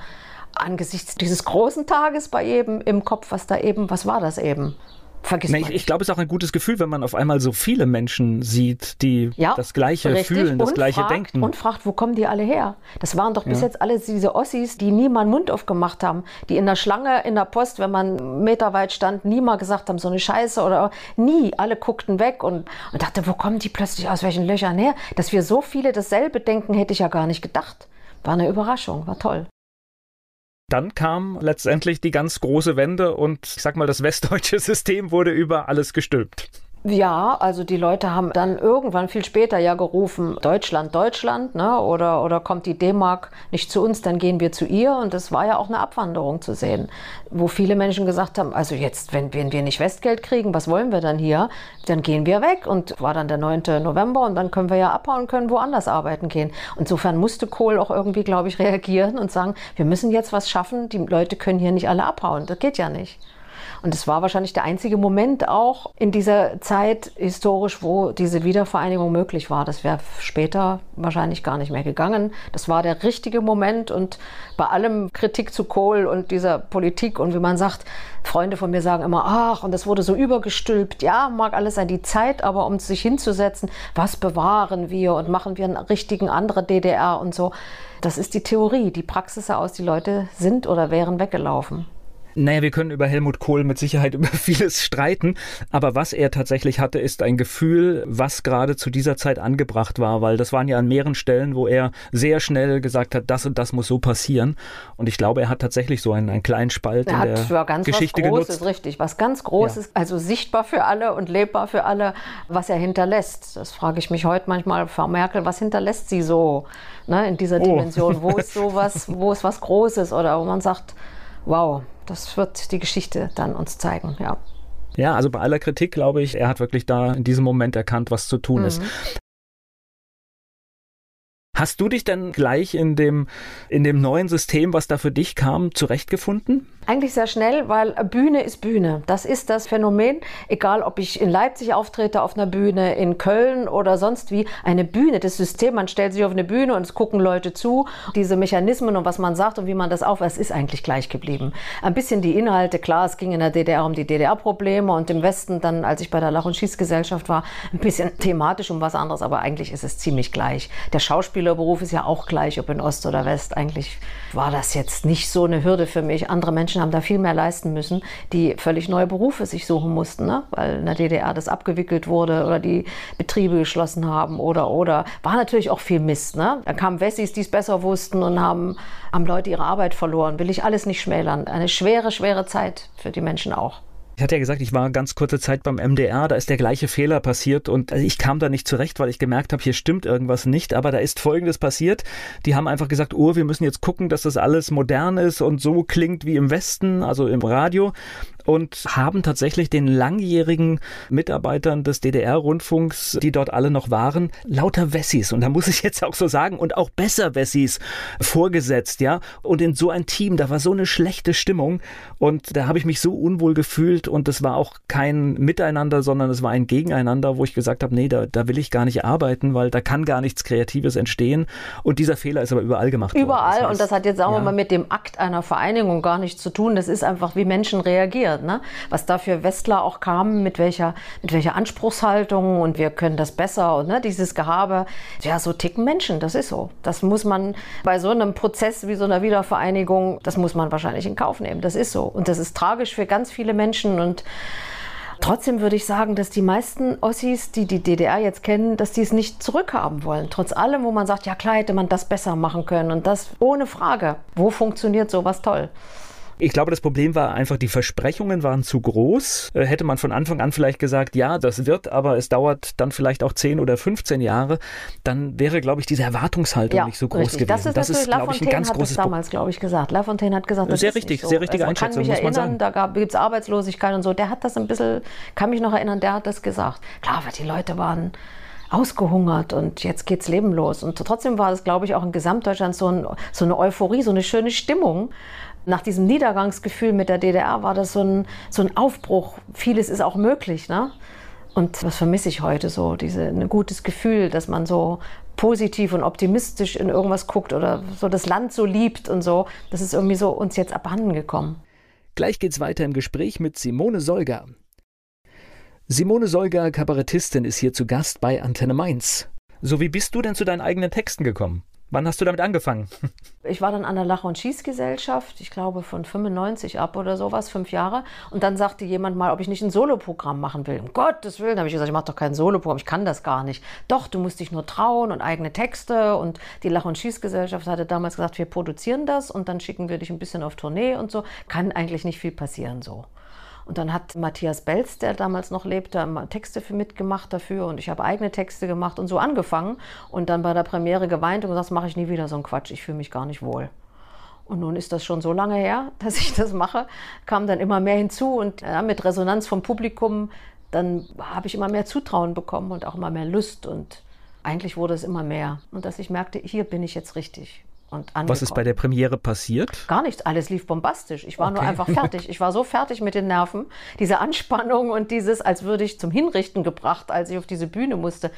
angesichts dieses großen Tages bei jedem im Kopf, was da eben, was war das eben? Vergisst nee, ich, ich glaube, es ist auch ein gutes Gefühl, wenn man auf einmal so viele Menschen sieht, die ja, das Gleiche richtig. fühlen, das Gleiche fragt, denken. Und fragt, wo kommen die alle her? Das waren doch bis ja. jetzt alle diese Ossis, die nie mal einen Mund aufgemacht haben, die in der Schlange in der Post, wenn man meterweit stand, nie mal gesagt haben, so eine Scheiße oder nie. Alle guckten weg und, und dachte, wo kommen die plötzlich aus welchen Löchern her? Dass wir so viele dasselbe denken, hätte ich ja gar nicht gedacht. War eine Überraschung, war toll. Dann kam letztendlich die ganz große Wende und ich sag mal, das westdeutsche System wurde über alles gestülpt. Ja, also die Leute haben dann irgendwann viel später ja gerufen, Deutschland, Deutschland, ne? oder, oder kommt die D-Mark nicht zu uns, dann gehen wir zu ihr. Und das war ja auch eine Abwanderung zu sehen, wo viele Menschen gesagt haben, also jetzt, wenn, wenn wir nicht Westgeld kriegen, was wollen wir dann hier? Dann gehen wir weg. Und war dann der 9. November und dann können wir ja abhauen, können woanders arbeiten gehen. Insofern musste Kohl auch irgendwie, glaube ich, reagieren und sagen, wir müssen jetzt was schaffen, die Leute können hier nicht alle abhauen. Das geht ja nicht. Und es war wahrscheinlich der einzige Moment auch in dieser Zeit historisch, wo diese Wiedervereinigung möglich war. Das wäre später wahrscheinlich gar nicht mehr gegangen. Das war der richtige Moment und bei allem Kritik zu Kohl und dieser Politik und wie man sagt, Freunde von mir sagen immer, ach, und das wurde so übergestülpt. Ja, mag alles sein, die Zeit, aber um sich hinzusetzen, was bewahren wir und machen wir einen richtigen andere DDR und so. Das ist die Theorie. Die Praxis aus, die Leute sind oder wären weggelaufen. Naja, wir können über Helmut Kohl mit Sicherheit über vieles streiten, aber was er tatsächlich hatte, ist ein Gefühl, was gerade zu dieser Zeit angebracht war, weil das waren ja an mehreren Stellen, wo er sehr schnell gesagt hat, das und das muss so passieren. Und ich glaube, er hat tatsächlich so einen, einen kleinen Spalt er in der ganz Geschichte was Großes, genutzt. richtig, was ganz Großes, ja. also sichtbar für alle und lebbar für alle, was er hinterlässt. Das frage ich mich heute manchmal, Frau Merkel, was hinterlässt sie so ne, in dieser oh. Dimension? Wo ist sowas, wo ist was Großes oder wo man sagt, wow, das wird die Geschichte dann uns zeigen, ja. Ja, also bei aller Kritik glaube ich, er hat wirklich da in diesem Moment erkannt, was zu tun mhm. ist. Hast du dich denn gleich in dem, in dem neuen System, was da für dich kam, zurechtgefunden? Eigentlich sehr schnell, weil Bühne ist Bühne. Das ist das Phänomen. Egal, ob ich in Leipzig auftrete auf einer Bühne, in Köln oder sonst wie. Eine Bühne, das System, man stellt sich auf eine Bühne und es gucken Leute zu. Diese Mechanismen und was man sagt und wie man das aufweist, ist eigentlich gleich geblieben. Ein bisschen die Inhalte, klar, es ging in der DDR um die DDR-Probleme und im Westen dann, als ich bei der Lach- und Schießgesellschaft war, ein bisschen thematisch um was anderes, aber eigentlich ist es ziemlich gleich. Der Schauspielerberuf ist ja auch gleich, ob in Ost oder West. Eigentlich war das jetzt nicht so eine Hürde für mich. Andere Menschen haben da viel mehr leisten müssen, die völlig neue Berufe sich suchen mussten, ne? weil in der DDR das abgewickelt wurde oder die Betriebe geschlossen haben oder oder. War natürlich auch viel Mist. Ne? Dann kamen Wessis, die es besser wussten und haben, haben Leute ihre Arbeit verloren. Will ich alles nicht schmälern. Eine schwere, schwere Zeit für die Menschen auch. Ich hatte ja gesagt, ich war ganz kurze Zeit beim MDR, da ist der gleiche Fehler passiert und also ich kam da nicht zurecht, weil ich gemerkt habe, hier stimmt irgendwas nicht, aber da ist Folgendes passiert. Die haben einfach gesagt, oh, wir müssen jetzt gucken, dass das alles modern ist und so klingt wie im Westen, also im Radio und haben tatsächlich den langjährigen Mitarbeitern des DDR-Rundfunks, die dort alle noch waren, lauter Wessis, und da muss ich jetzt auch so sagen, und auch besser Wessis vorgesetzt, ja. Und in so ein Team, da war so eine schlechte Stimmung und da habe ich mich so unwohl gefühlt und es war auch kein Miteinander, sondern es war ein Gegeneinander, wo ich gesagt habe, nee, da, da will ich gar nicht arbeiten, weil da kann gar nichts Kreatives entstehen. Und dieser Fehler ist aber überall gemacht worden. Überall, das heißt, und das hat jetzt auch ja. mal mit dem Akt einer Vereinigung gar nichts zu tun. Das ist einfach, wie Menschen reagieren Ne? Was da für Westler auch kamen, mit welcher, mit welcher Anspruchshaltung und wir können das besser und ne, dieses Gehabe. Ja, so ticken Menschen, das ist so. Das muss man bei so einem Prozess wie so einer Wiedervereinigung, das muss man wahrscheinlich in Kauf nehmen. Das ist so. Und das ist tragisch für ganz viele Menschen und Trotzdem würde ich sagen, dass die meisten Ossis, die die DDR jetzt kennen, dass die es nicht zurückhaben wollen. Trotz allem, wo man sagt, ja klar hätte man das besser machen können und das ohne Frage. Wo funktioniert sowas toll? Ich glaube, das Problem war einfach, die Versprechungen waren zu groß. Äh, hätte man von Anfang an vielleicht gesagt, ja, das wird, aber es dauert dann vielleicht auch 10 oder 15 Jahre, dann wäre, glaube ich, diese Erwartungshaltung ja, nicht so groß richtig. gewesen. Das ist, das ist glaube ich, ein ganz großes Problem. damals, glaube ich, gesagt. Lafontaine hat gesagt, das sehr ist richtig, so. sehr richtige also Einschätzung, kann mich muss erinnern, Da gibt es Arbeitslosigkeit und so. Der hat das ein bisschen, kann mich noch erinnern, der hat das gesagt. Klar, weil die Leute waren ausgehungert und jetzt geht's Leben los. Und trotzdem war es, glaube ich, auch in Gesamtdeutschland so, ein, so eine Euphorie, so eine schöne Stimmung. Nach diesem Niedergangsgefühl mit der DDR war das so ein, so ein Aufbruch. Vieles ist auch möglich. Ne? Und was vermisse ich heute so? Diese, ein gutes Gefühl, dass man so positiv und optimistisch in irgendwas guckt oder so das Land so liebt und so. Das ist irgendwie so uns jetzt abhanden gekommen. Gleich geht's weiter im Gespräch mit Simone Solger. Simone Solger, Kabarettistin, ist hier zu Gast bei Antenne Mainz. So, wie bist du denn zu deinen eigenen Texten gekommen? Wann hast du damit angefangen? Ich war dann an der Lach- und Schießgesellschaft, ich glaube von 95 ab oder sowas, fünf Jahre. Und dann sagte jemand mal, ob ich nicht ein Soloprogramm machen will. Um Gottes Willen, habe ich gesagt, ich mache doch kein Soloprogramm, ich kann das gar nicht. Doch, du musst dich nur trauen und eigene Texte. Und die Lach- und Schießgesellschaft hatte damals gesagt, wir produzieren das und dann schicken wir dich ein bisschen auf Tournee und so. Kann eigentlich nicht viel passieren so. Und dann hat Matthias Belz, der damals noch lebte, Texte für mitgemacht dafür und ich habe eigene Texte gemacht und so angefangen und dann bei der Premiere geweint und gesagt, das mache ich nie wieder so einen Quatsch, ich fühle mich gar nicht wohl. Und nun ist das schon so lange her, dass ich das mache, kam dann immer mehr hinzu und ja, mit Resonanz vom Publikum, dann habe ich immer mehr Zutrauen bekommen und auch immer mehr Lust und eigentlich wurde es immer mehr. Und dass ich merkte, hier bin ich jetzt richtig. Und. Was ist bei der Premiere passiert? Gar nichts, alles lief bombastisch. Ich war okay. nur einfach fertig. Ich war so fertig mit den Nerven, diese Anspannung und dieses, als würde ich zum Hinrichten gebracht, als ich auf diese Bühne musste.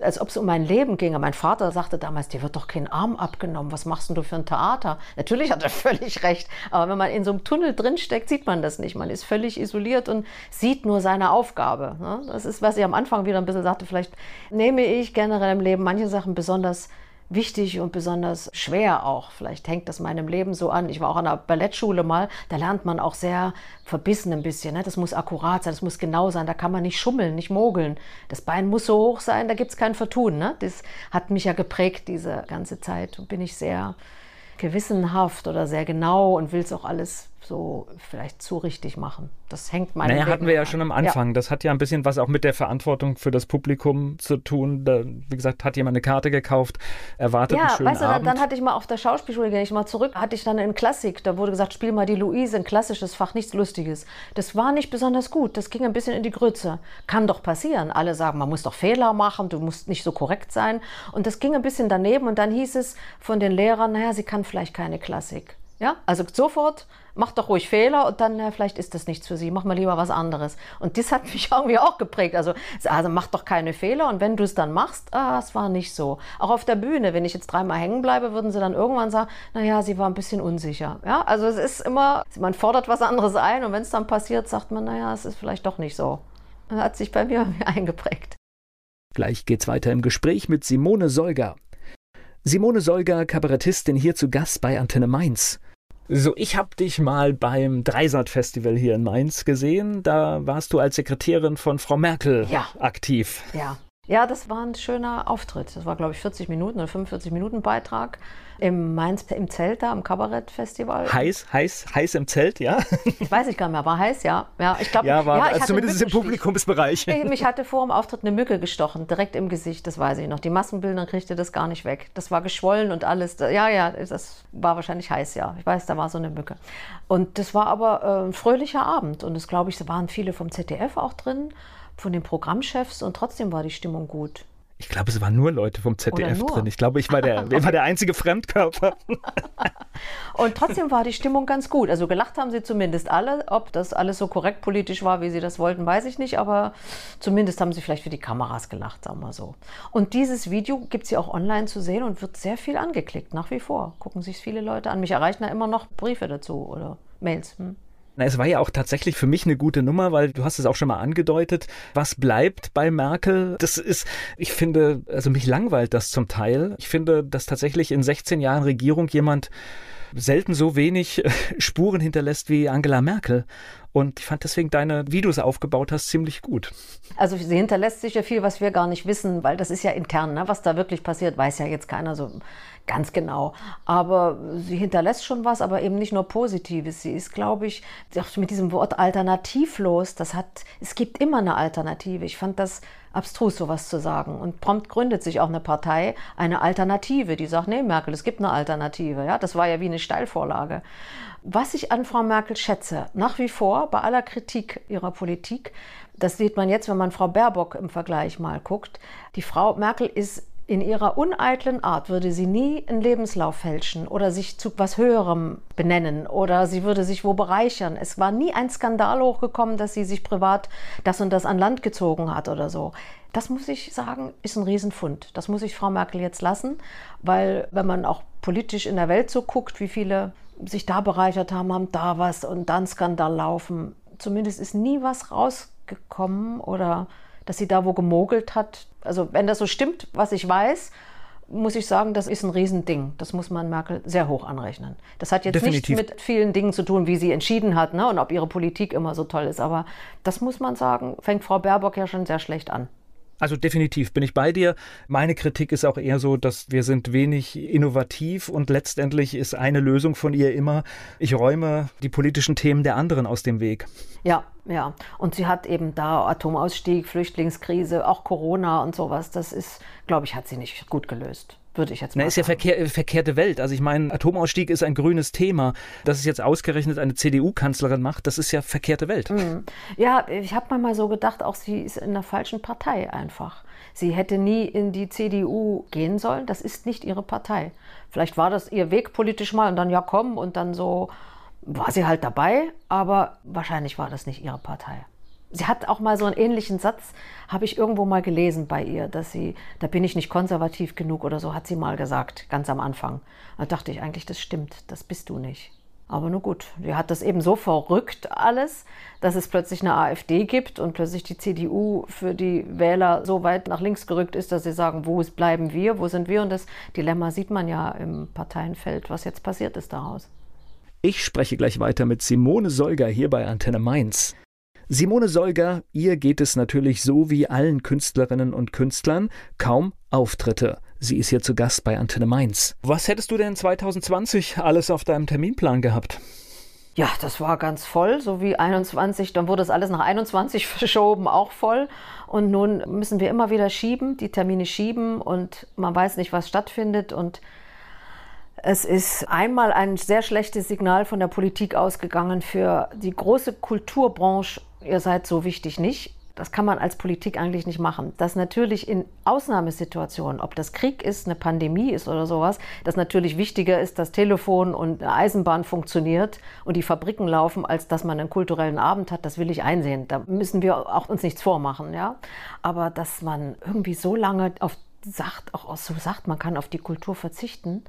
Als ob es um mein Leben ginge. Mein Vater sagte damals, dir wird doch kein Arm abgenommen. Was machst denn du für ein Theater? Natürlich hat er völlig recht. Aber wenn man in so einem Tunnel drinsteckt, sieht man das nicht. Man ist völlig isoliert und sieht nur seine Aufgabe. Ne? Das ist, was ich am Anfang wieder ein bisschen sagte. Vielleicht nehme ich generell im Leben manche Sachen besonders wichtig und besonders schwer auch. Vielleicht hängt das meinem Leben so an. Ich war auch an der Ballettschule mal, da lernt man auch sehr verbissen ein bisschen. Ne? Das muss akkurat sein, das muss genau sein, da kann man nicht schummeln, nicht mogeln. Das Bein muss so hoch sein, da gibt es kein Vertun. Ne? Das hat mich ja geprägt diese ganze Zeit bin ich sehr gewissenhaft oder sehr genau und will es auch alles so vielleicht zu richtig machen. Das hängt meinem Naja, hatten wir ja an. schon am Anfang. Ja. Das hat ja ein bisschen was auch mit der Verantwortung für das Publikum zu tun. Da, wie gesagt, hat jemand eine Karte gekauft, erwartet ja, einen schönen weißt du, Abend. Dann, dann hatte ich mal auf der Schauspielschule, gehe ich mal zurück, hatte ich dann in Klassik, da wurde gesagt, spiel mal die Luise, ein klassisches Fach, nichts Lustiges. Das war nicht besonders gut, das ging ein bisschen in die Grütze. Kann doch passieren. Alle sagen, man muss doch Fehler machen, du musst nicht so korrekt sein. Und das ging ein bisschen daneben und dann hieß es von den Lehrern, naja, sie kann vielleicht keine Klassik. Ja, also sofort, mach doch ruhig Fehler und dann, ja, vielleicht ist das nichts für sie, mach mal lieber was anderes. Und das hat mich irgendwie auch geprägt. Also, also mach doch keine Fehler und wenn du es dann machst, ah, es war nicht so. Auch auf der Bühne, wenn ich jetzt dreimal hängen bleibe, würden sie dann irgendwann sagen, naja, sie war ein bisschen unsicher. Ja, also es ist immer, man fordert was anderes ein und wenn es dann passiert, sagt man, naja, es ist vielleicht doch nicht so. Das hat sich bei mir eingeprägt. Gleich geht's weiter im Gespräch mit Simone Solger. Simone Solger, Kabarettistin, hier zu Gast bei Antenne Mainz. So, ich habe dich mal beim Dreisat-Festival hier in Mainz gesehen. Da warst du als Sekretärin von Frau Merkel ja. aktiv. Ja. Ja, das war ein schöner Auftritt. Das war, glaube ich, 40 Minuten oder 45 Minuten Beitrag im Mainz im Zelt da, am Kabarettfestival. Heiß, heiß, heiß im Zelt, ja? Ich weiß ich gar nicht mehr, war heiß, ja. Ja, ich glaube, ja, war, ja, also zumindest im Publikumsbereich. Ich, mich hatte vor dem Auftritt eine Mücke gestochen, direkt im Gesicht, das weiß ich noch. Die Massenbilder kriegte das gar nicht weg. Das war geschwollen und alles. Ja, ja, das war wahrscheinlich heiß, ja. Ich weiß, da war so eine Mücke. Und das war aber äh, ein fröhlicher Abend und es glaube ich, waren viele vom ZDF auch drin von den Programmchefs und trotzdem war die Stimmung gut. Ich glaube, es waren nur Leute vom ZDF drin. Ich glaube, ich war der, war der einzige Fremdkörper. und trotzdem war die Stimmung ganz gut. Also gelacht haben sie zumindest alle. Ob das alles so korrekt politisch war, wie sie das wollten, weiß ich nicht. Aber zumindest haben sie vielleicht für die Kameras gelacht, sagen wir so. Und dieses Video gibt es ja auch online zu sehen und wird sehr viel angeklickt, nach wie vor. Gucken sich viele Leute an. Mich erreichen da immer noch Briefe dazu oder Mails. Hm. Na, es war ja auch tatsächlich für mich eine gute Nummer, weil du hast es auch schon mal angedeutet. Was bleibt bei Merkel? Das ist, ich finde, also mich langweilt das zum Teil. Ich finde, dass tatsächlich in 16 Jahren Regierung jemand selten so wenig Spuren hinterlässt wie Angela Merkel. Und ich fand deswegen deine, wie du es aufgebaut hast, ziemlich gut. Also sie hinterlässt sich ja viel, was wir gar nicht wissen, weil das ist ja intern. Ne? Was da wirklich passiert, weiß ja jetzt keiner so ganz genau. Aber sie hinterlässt schon was, aber eben nicht nur Positives. Sie ist, glaube ich, mit diesem Wort alternativlos, das hat, es gibt immer eine Alternative. Ich fand das abstrus, sowas zu sagen. Und prompt gründet sich auch eine Partei, eine Alternative, die sagt, nee, Merkel, es gibt eine Alternative. Ja, das war ja wie eine Steilvorlage. Was ich an Frau Merkel schätze, nach wie vor, bei aller Kritik ihrer Politik, das sieht man jetzt, wenn man Frau Baerbock im Vergleich mal guckt. Die Frau Merkel ist in ihrer uneitlen Art würde sie nie einen Lebenslauf fälschen oder sich zu was Höherem benennen oder sie würde sich wo bereichern. Es war nie ein Skandal hochgekommen, dass sie sich privat das und das an Land gezogen hat oder so. Das muss ich sagen, ist ein Riesenfund. Das muss ich Frau Merkel jetzt lassen, weil wenn man auch politisch in der Welt so guckt, wie viele sich da bereichert haben, haben da was und dann Skandal laufen. Zumindest ist nie was rausgekommen oder dass sie da wo gemogelt hat. Also wenn das so stimmt, was ich weiß, muss ich sagen, das ist ein Riesending. Das muss man Merkel sehr hoch anrechnen. Das hat jetzt Definitiv. nichts mit vielen Dingen zu tun, wie sie entschieden hat ne, und ob ihre Politik immer so toll ist. Aber das muss man sagen, fängt Frau Baerbock ja schon sehr schlecht an. Also definitiv bin ich bei dir. Meine Kritik ist auch eher so, dass wir sind wenig innovativ und letztendlich ist eine Lösung von ihr immer, ich räume die politischen Themen der anderen aus dem Weg. Ja, ja. Und sie hat eben da Atomausstieg, Flüchtlingskrise, auch Corona und sowas. Das ist, glaube ich, hat sie nicht gut gelöst. Würde ich jetzt mal Na, ist ja verkehr, verkehrte Welt. Also ich meine, Atomausstieg ist ein grünes Thema. Dass es jetzt ausgerechnet eine CDU-Kanzlerin macht, das ist ja verkehrte Welt. Mhm. Ja, ich habe mal so gedacht, auch sie ist in der falschen Partei einfach. Sie hätte nie in die CDU gehen sollen. Das ist nicht ihre Partei. Vielleicht war das ihr Weg politisch mal und dann ja komm und dann so war sie halt dabei, aber wahrscheinlich war das nicht ihre Partei. Sie hat auch mal so einen ähnlichen Satz, habe ich irgendwo mal gelesen bei ihr, dass sie, da bin ich nicht konservativ genug oder so, hat sie mal gesagt, ganz am Anfang. Da dachte ich eigentlich, das stimmt, das bist du nicht. Aber nur gut, die hat das eben so verrückt alles, dass es plötzlich eine AfD gibt und plötzlich die CDU für die Wähler so weit nach links gerückt ist, dass sie sagen, wo bleiben wir, wo sind wir? Und das Dilemma sieht man ja im Parteienfeld, was jetzt passiert ist daraus. Ich spreche gleich weiter mit Simone Solger hier bei Antenne Mainz. Simone Solger, ihr geht es natürlich so wie allen Künstlerinnen und Künstlern, kaum Auftritte. Sie ist hier zu Gast bei Antenne Mainz. Was hättest du denn 2020 alles auf deinem Terminplan gehabt? Ja, das war ganz voll, so wie 21. Dann wurde das alles nach 21 verschoben, auch voll. Und nun müssen wir immer wieder schieben, die Termine schieben und man weiß nicht, was stattfindet. Und es ist einmal ein sehr schlechtes Signal von der Politik ausgegangen für die große Kulturbranche. Ihr seid so wichtig nicht. Das kann man als Politik eigentlich nicht machen. Dass natürlich in Ausnahmesituationen, ob das Krieg ist, eine Pandemie ist oder sowas, dass natürlich wichtiger ist, dass Telefon und Eisenbahn funktioniert und die Fabriken laufen, als dass man einen kulturellen Abend hat, das will ich einsehen. Da müssen wir auch uns nichts vormachen, ja. Aber dass man irgendwie so lange auf sagt, auch so sagt, man kann auf die Kultur verzichten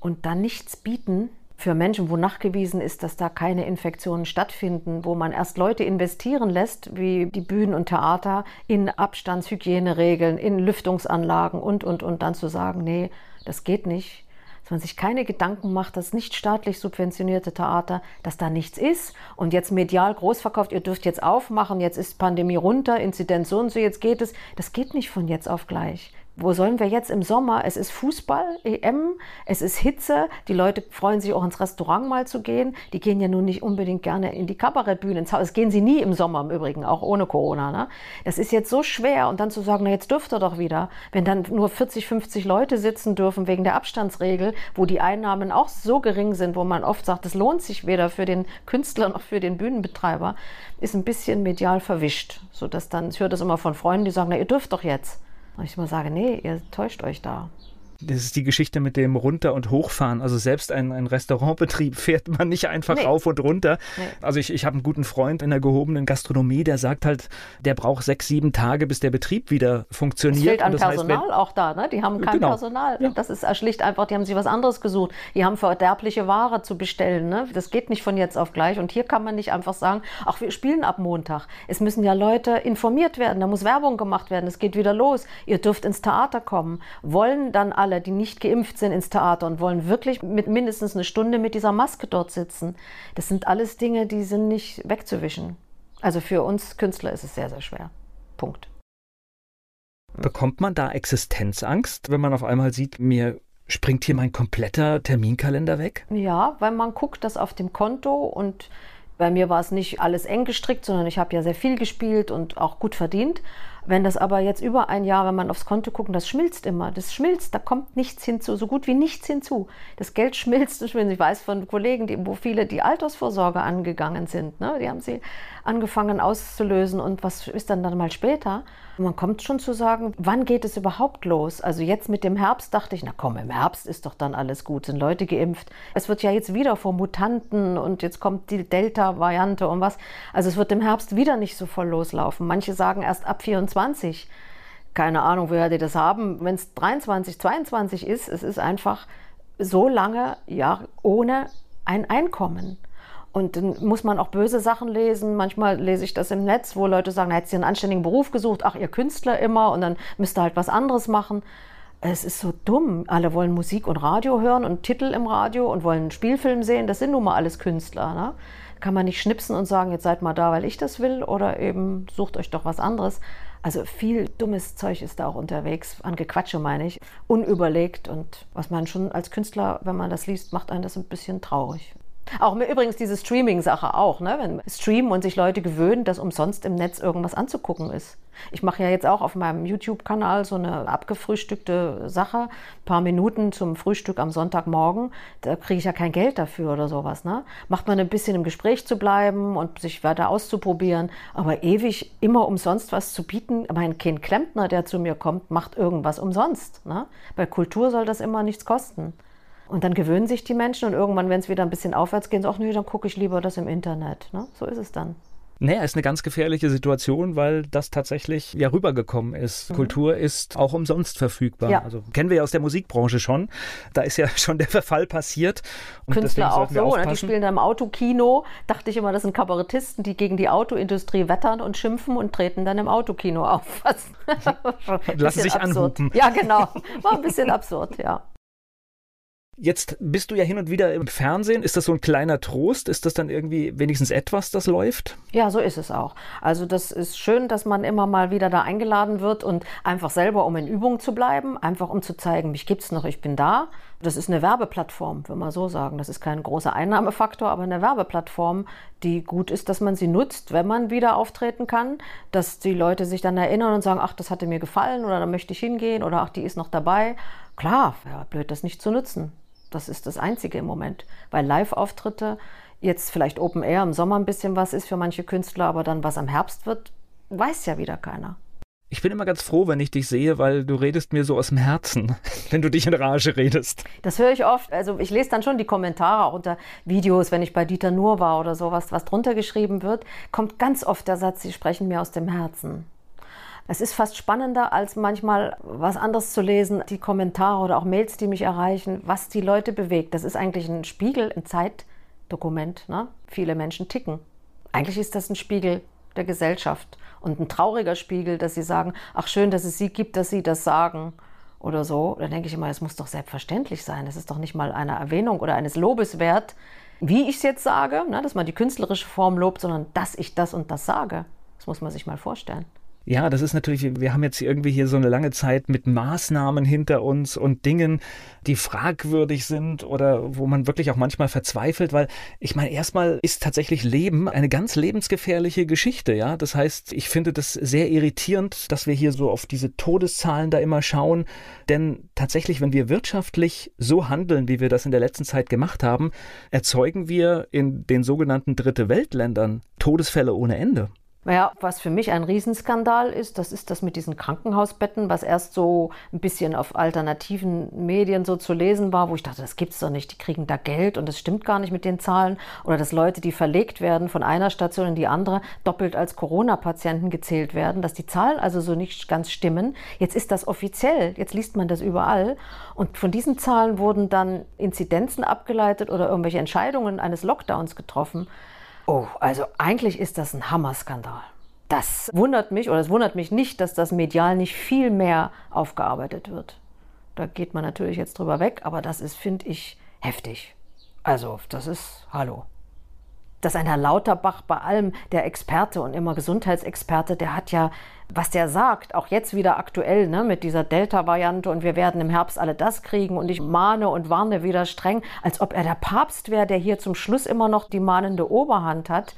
und dann nichts bieten, für Menschen, wo nachgewiesen ist, dass da keine Infektionen stattfinden, wo man erst Leute investieren lässt, wie die Bühnen und Theater, in Abstandshygieneregeln, in Lüftungsanlagen und, und, und dann zu sagen, nee, das geht nicht. Dass man sich keine Gedanken macht, dass nicht staatlich subventionierte Theater, dass da nichts ist und jetzt medial groß verkauft, ihr dürft jetzt aufmachen, jetzt ist Pandemie runter, Inzidenz so und so, jetzt geht es. Das geht nicht von jetzt auf gleich wo sollen wir jetzt im Sommer? Es ist Fußball, EM, es ist Hitze. Die Leute freuen sich auch ins Restaurant mal zu gehen. Die gehen ja nun nicht unbedingt gerne in die Kabarettbühne ins Haus. Das gehen sie nie im Sommer im Übrigen, auch ohne Corona. Ne? Das ist jetzt so schwer und dann zu sagen, na jetzt dürft ihr doch wieder, wenn dann nur 40, 50 Leute sitzen dürfen wegen der Abstandsregel, wo die Einnahmen auch so gering sind, wo man oft sagt, das lohnt sich weder für den Künstler noch für den Bühnenbetreiber, ist ein bisschen medial verwischt, so dass dann ich höre das immer von Freunden, die sagen, na ihr dürft doch jetzt. Und ich immer sage, nee, ihr täuscht euch da. Das ist die Geschichte mit dem Runter- und Hochfahren. Also selbst ein, ein Restaurantbetrieb fährt man nicht einfach Nee. rauf und runter. Nee. Also ich, ich habe einen guten Freund in der gehobenen Gastronomie, der sagt halt, der braucht sechs, sieben Tage, bis der Betrieb wieder funktioniert. Es fehlt an das heißt, Personal auch da, ne? Die haben kein Genau. Personal. Ja. Das ist äh, schlicht einfach, die haben sich was anderes gesucht. Die haben verderbliche Ware zu bestellen, ne? Das geht nicht von jetzt auf gleich. Und hier kann man nicht einfach sagen, ach, wir spielen ab Montag. Es müssen ja Leute informiert werden, da muss Werbung gemacht werden, es geht wieder los. Ihr dürft ins Theater kommen. Wollen dann alle, die nicht geimpft sind, ins Theater und wollen wirklich mit mindestens eine Stunde mit dieser Maske dort sitzen. Das sind alles Dinge, die sind nicht wegzuwischen. Also für uns Künstler ist es sehr, sehr schwer. Punkt. bekommt man da Existenzangst, wenn man auf einmal sieht, mir springt hier mein kompletter Terminkalender weg? Ja, weil man guckt das auf dem Konto und bei mir war es nicht alles eng gestrickt, sondern ich habe ja sehr viel gespielt und auch gut verdient. Wenn das aber jetzt über ein Jahr, wenn man aufs Konto guckt, das schmilzt immer, das schmilzt, da kommt nichts hinzu, so gut wie nichts hinzu. Das Geld schmilzt und schmilzt. Ich weiß von Kollegen, die, wo viele die Altersvorsorge angegangen sind, ne? die haben sie angefangen auszulösen und was ist dann dann mal später? Man kommt schon zu sagen, wann geht es überhaupt los? Also jetzt mit dem Herbst dachte ich, na komm, im Herbst ist doch dann alles gut, sind Leute geimpft. Es wird ja jetzt wieder vor Mutanten und jetzt kommt die Delta-Variante und was. Also es wird im Herbst wieder nicht so voll loslaufen. Manche sagen erst ab 24. Keine Ahnung, woher die das haben. Wenn es 23, 22 ist, es ist einfach so lange ja, ohne ein Einkommen. Und dann muss man auch böse Sachen lesen. Manchmal lese ich das im Netz, wo Leute sagen, hättest du einen anständigen Beruf gesucht, ach, ihr Künstler immer und dann müsst ihr halt was anderes machen. Es ist so dumm. Alle wollen Musik und Radio hören und Titel im Radio und wollen einen Spielfilm sehen. Das sind nun mal alles Künstler. Ne? Kann man nicht schnipsen und sagen, jetzt seid mal da, weil ich das will oder eben sucht euch doch was anderes. Also viel dummes Zeug ist da auch unterwegs, an Gequatsche meine ich, unüberlegt und was man schon als Künstler, wenn man das liest, macht einen das ein bisschen traurig. Auch mir übrigens diese Streaming-Sache auch, ne? wenn streamen und sich Leute gewöhnen, dass umsonst im Netz irgendwas anzugucken ist. Ich mache ja jetzt auch auf meinem YouTube-Kanal so eine abgefrühstückte Sache, ein paar Minuten zum Frühstück am Sonntagmorgen. Da kriege ich ja kein Geld dafür oder sowas. Ne? Macht man ein bisschen im Gespräch zu bleiben und sich weiter auszuprobieren, aber ewig immer umsonst was zu bieten. Mein Kind Klempner, der zu mir kommt, macht irgendwas umsonst. Ne? Bei Kultur soll das immer nichts kosten. Und dann gewöhnen sich die Menschen und irgendwann, wenn es wieder ein bisschen aufwärts geht, so, ach nee, dann gucke ich lieber das im Internet. Ne? So ist es dann. Naja, ist eine ganz gefährliche Situation, weil das tatsächlich ja rübergekommen ist. Mhm. Kultur ist auch umsonst verfügbar. Ja. Also kennen wir ja aus der Musikbranche schon. Da ist ja schon der Verfall passiert. Und Künstler auch so, oder? die spielen da im Autokino. Dachte ich immer, das sind Kabarettisten, die gegen die Autoindustrie wettern und schimpfen und treten dann im Autokino auf. Lassen sich absurd. anhupen. Ja, genau. War ein bisschen absurd, ja. Jetzt bist du ja hin und wieder im Fernsehen. Ist das so ein kleiner Trost? Ist das dann irgendwie wenigstens etwas, das läuft? Ja, so ist es auch. Also das ist schön, dass man immer mal wieder da eingeladen wird und einfach selber, um in Übung zu bleiben, einfach um zu zeigen, mich gibt's noch, ich bin da. Das ist eine Werbeplattform, wenn man so sagen. Das ist kein großer Einnahmefaktor, aber eine Werbeplattform, die gut ist, dass man sie nutzt, wenn man wieder auftreten kann, dass die Leute sich dann erinnern und sagen, ach, das hatte mir gefallen oder da möchte ich hingehen oder ach, die ist noch dabei. Klar, wäre blöd, das nicht zu nutzen. Das ist das Einzige im Moment. Weil Live-Auftritte, jetzt vielleicht Open Air im Sommer ein bisschen was ist für manche Künstler, aber dann was am Herbst wird, weiß ja wieder keiner. Ich bin immer ganz froh, wenn ich dich sehe, weil du redest mir so aus dem Herzen, wenn du dich in Rage redest. Das höre ich oft. Also ich lese dann schon die Kommentare auch unter Videos, wenn ich bei Dieter Nuhr war oder sowas, was drunter geschrieben wird, kommt ganz oft der Satz, sie sprechen mir aus dem Herzen. Es ist fast spannender, als manchmal was anderes zu lesen, die Kommentare oder auch Mails, die mich erreichen, was die Leute bewegt. Das ist eigentlich ein Spiegel, ein Zeitdokument. Ne? Viele Menschen ticken. Eigentlich ist das ein Spiegel der Gesellschaft und ein trauriger Spiegel, dass sie sagen, ach schön, dass es sie gibt, dass sie das sagen oder so. Da denke ich immer, es muss doch selbstverständlich sein. Es ist doch nicht mal eine Erwähnung oder eines Lobes wert, wie ich es jetzt sage, ne, dass man die künstlerische Form lobt, sondern dass ich das und das sage. Das muss man sich mal vorstellen. Ja, das ist natürlich, wir haben jetzt irgendwie hier so eine lange Zeit mit Maßnahmen hinter uns und Dingen, die fragwürdig sind oder wo man wirklich auch manchmal verzweifelt, weil ich meine, erstmal ist tatsächlich Leben eine ganz lebensgefährliche Geschichte, ja. Das heißt, ich finde das sehr irritierend, dass wir hier so auf diese Todeszahlen da immer schauen, denn tatsächlich, wenn wir wirtschaftlich so handeln, wie wir das in der letzten Zeit gemacht haben, erzeugen wir in den sogenannten Dritte Weltländern Todesfälle ohne Ende. Naja, was für mich ein Riesenskandal ist, das ist das mit diesen Krankenhausbetten, was erst so ein bisschen auf alternativen Medien so zu lesen war, wo ich dachte, das gibt's doch nicht, die kriegen da Geld und das stimmt gar nicht mit den Zahlen. Oder dass Leute, die verlegt werden von einer Station in die andere, doppelt als Corona-Patienten gezählt werden, dass die Zahlen also so nicht ganz stimmen. Jetzt ist das offiziell, jetzt liest man das überall. Und von diesen Zahlen wurden dann Inzidenzen abgeleitet oder irgendwelche Entscheidungen eines Lockdowns getroffen. Oh, also eigentlich ist das ein Hammerskandal. Das wundert mich, oder es wundert mich nicht, dass das medial nicht viel mehr aufgearbeitet wird. Da geht man natürlich jetzt drüber weg, aber das ist, finde ich, heftig. Also, das ist, hallo dass ein Herr Lauterbach bei allem der Experte und immer Gesundheitsexperte, der hat ja, was der sagt, auch jetzt wieder aktuell ne, mit dieser Delta-Variante und wir werden im Herbst alle das kriegen und ich mahne und warne wieder streng, als ob er der Papst wäre, der hier zum Schluss immer noch die mahnende Oberhand hat.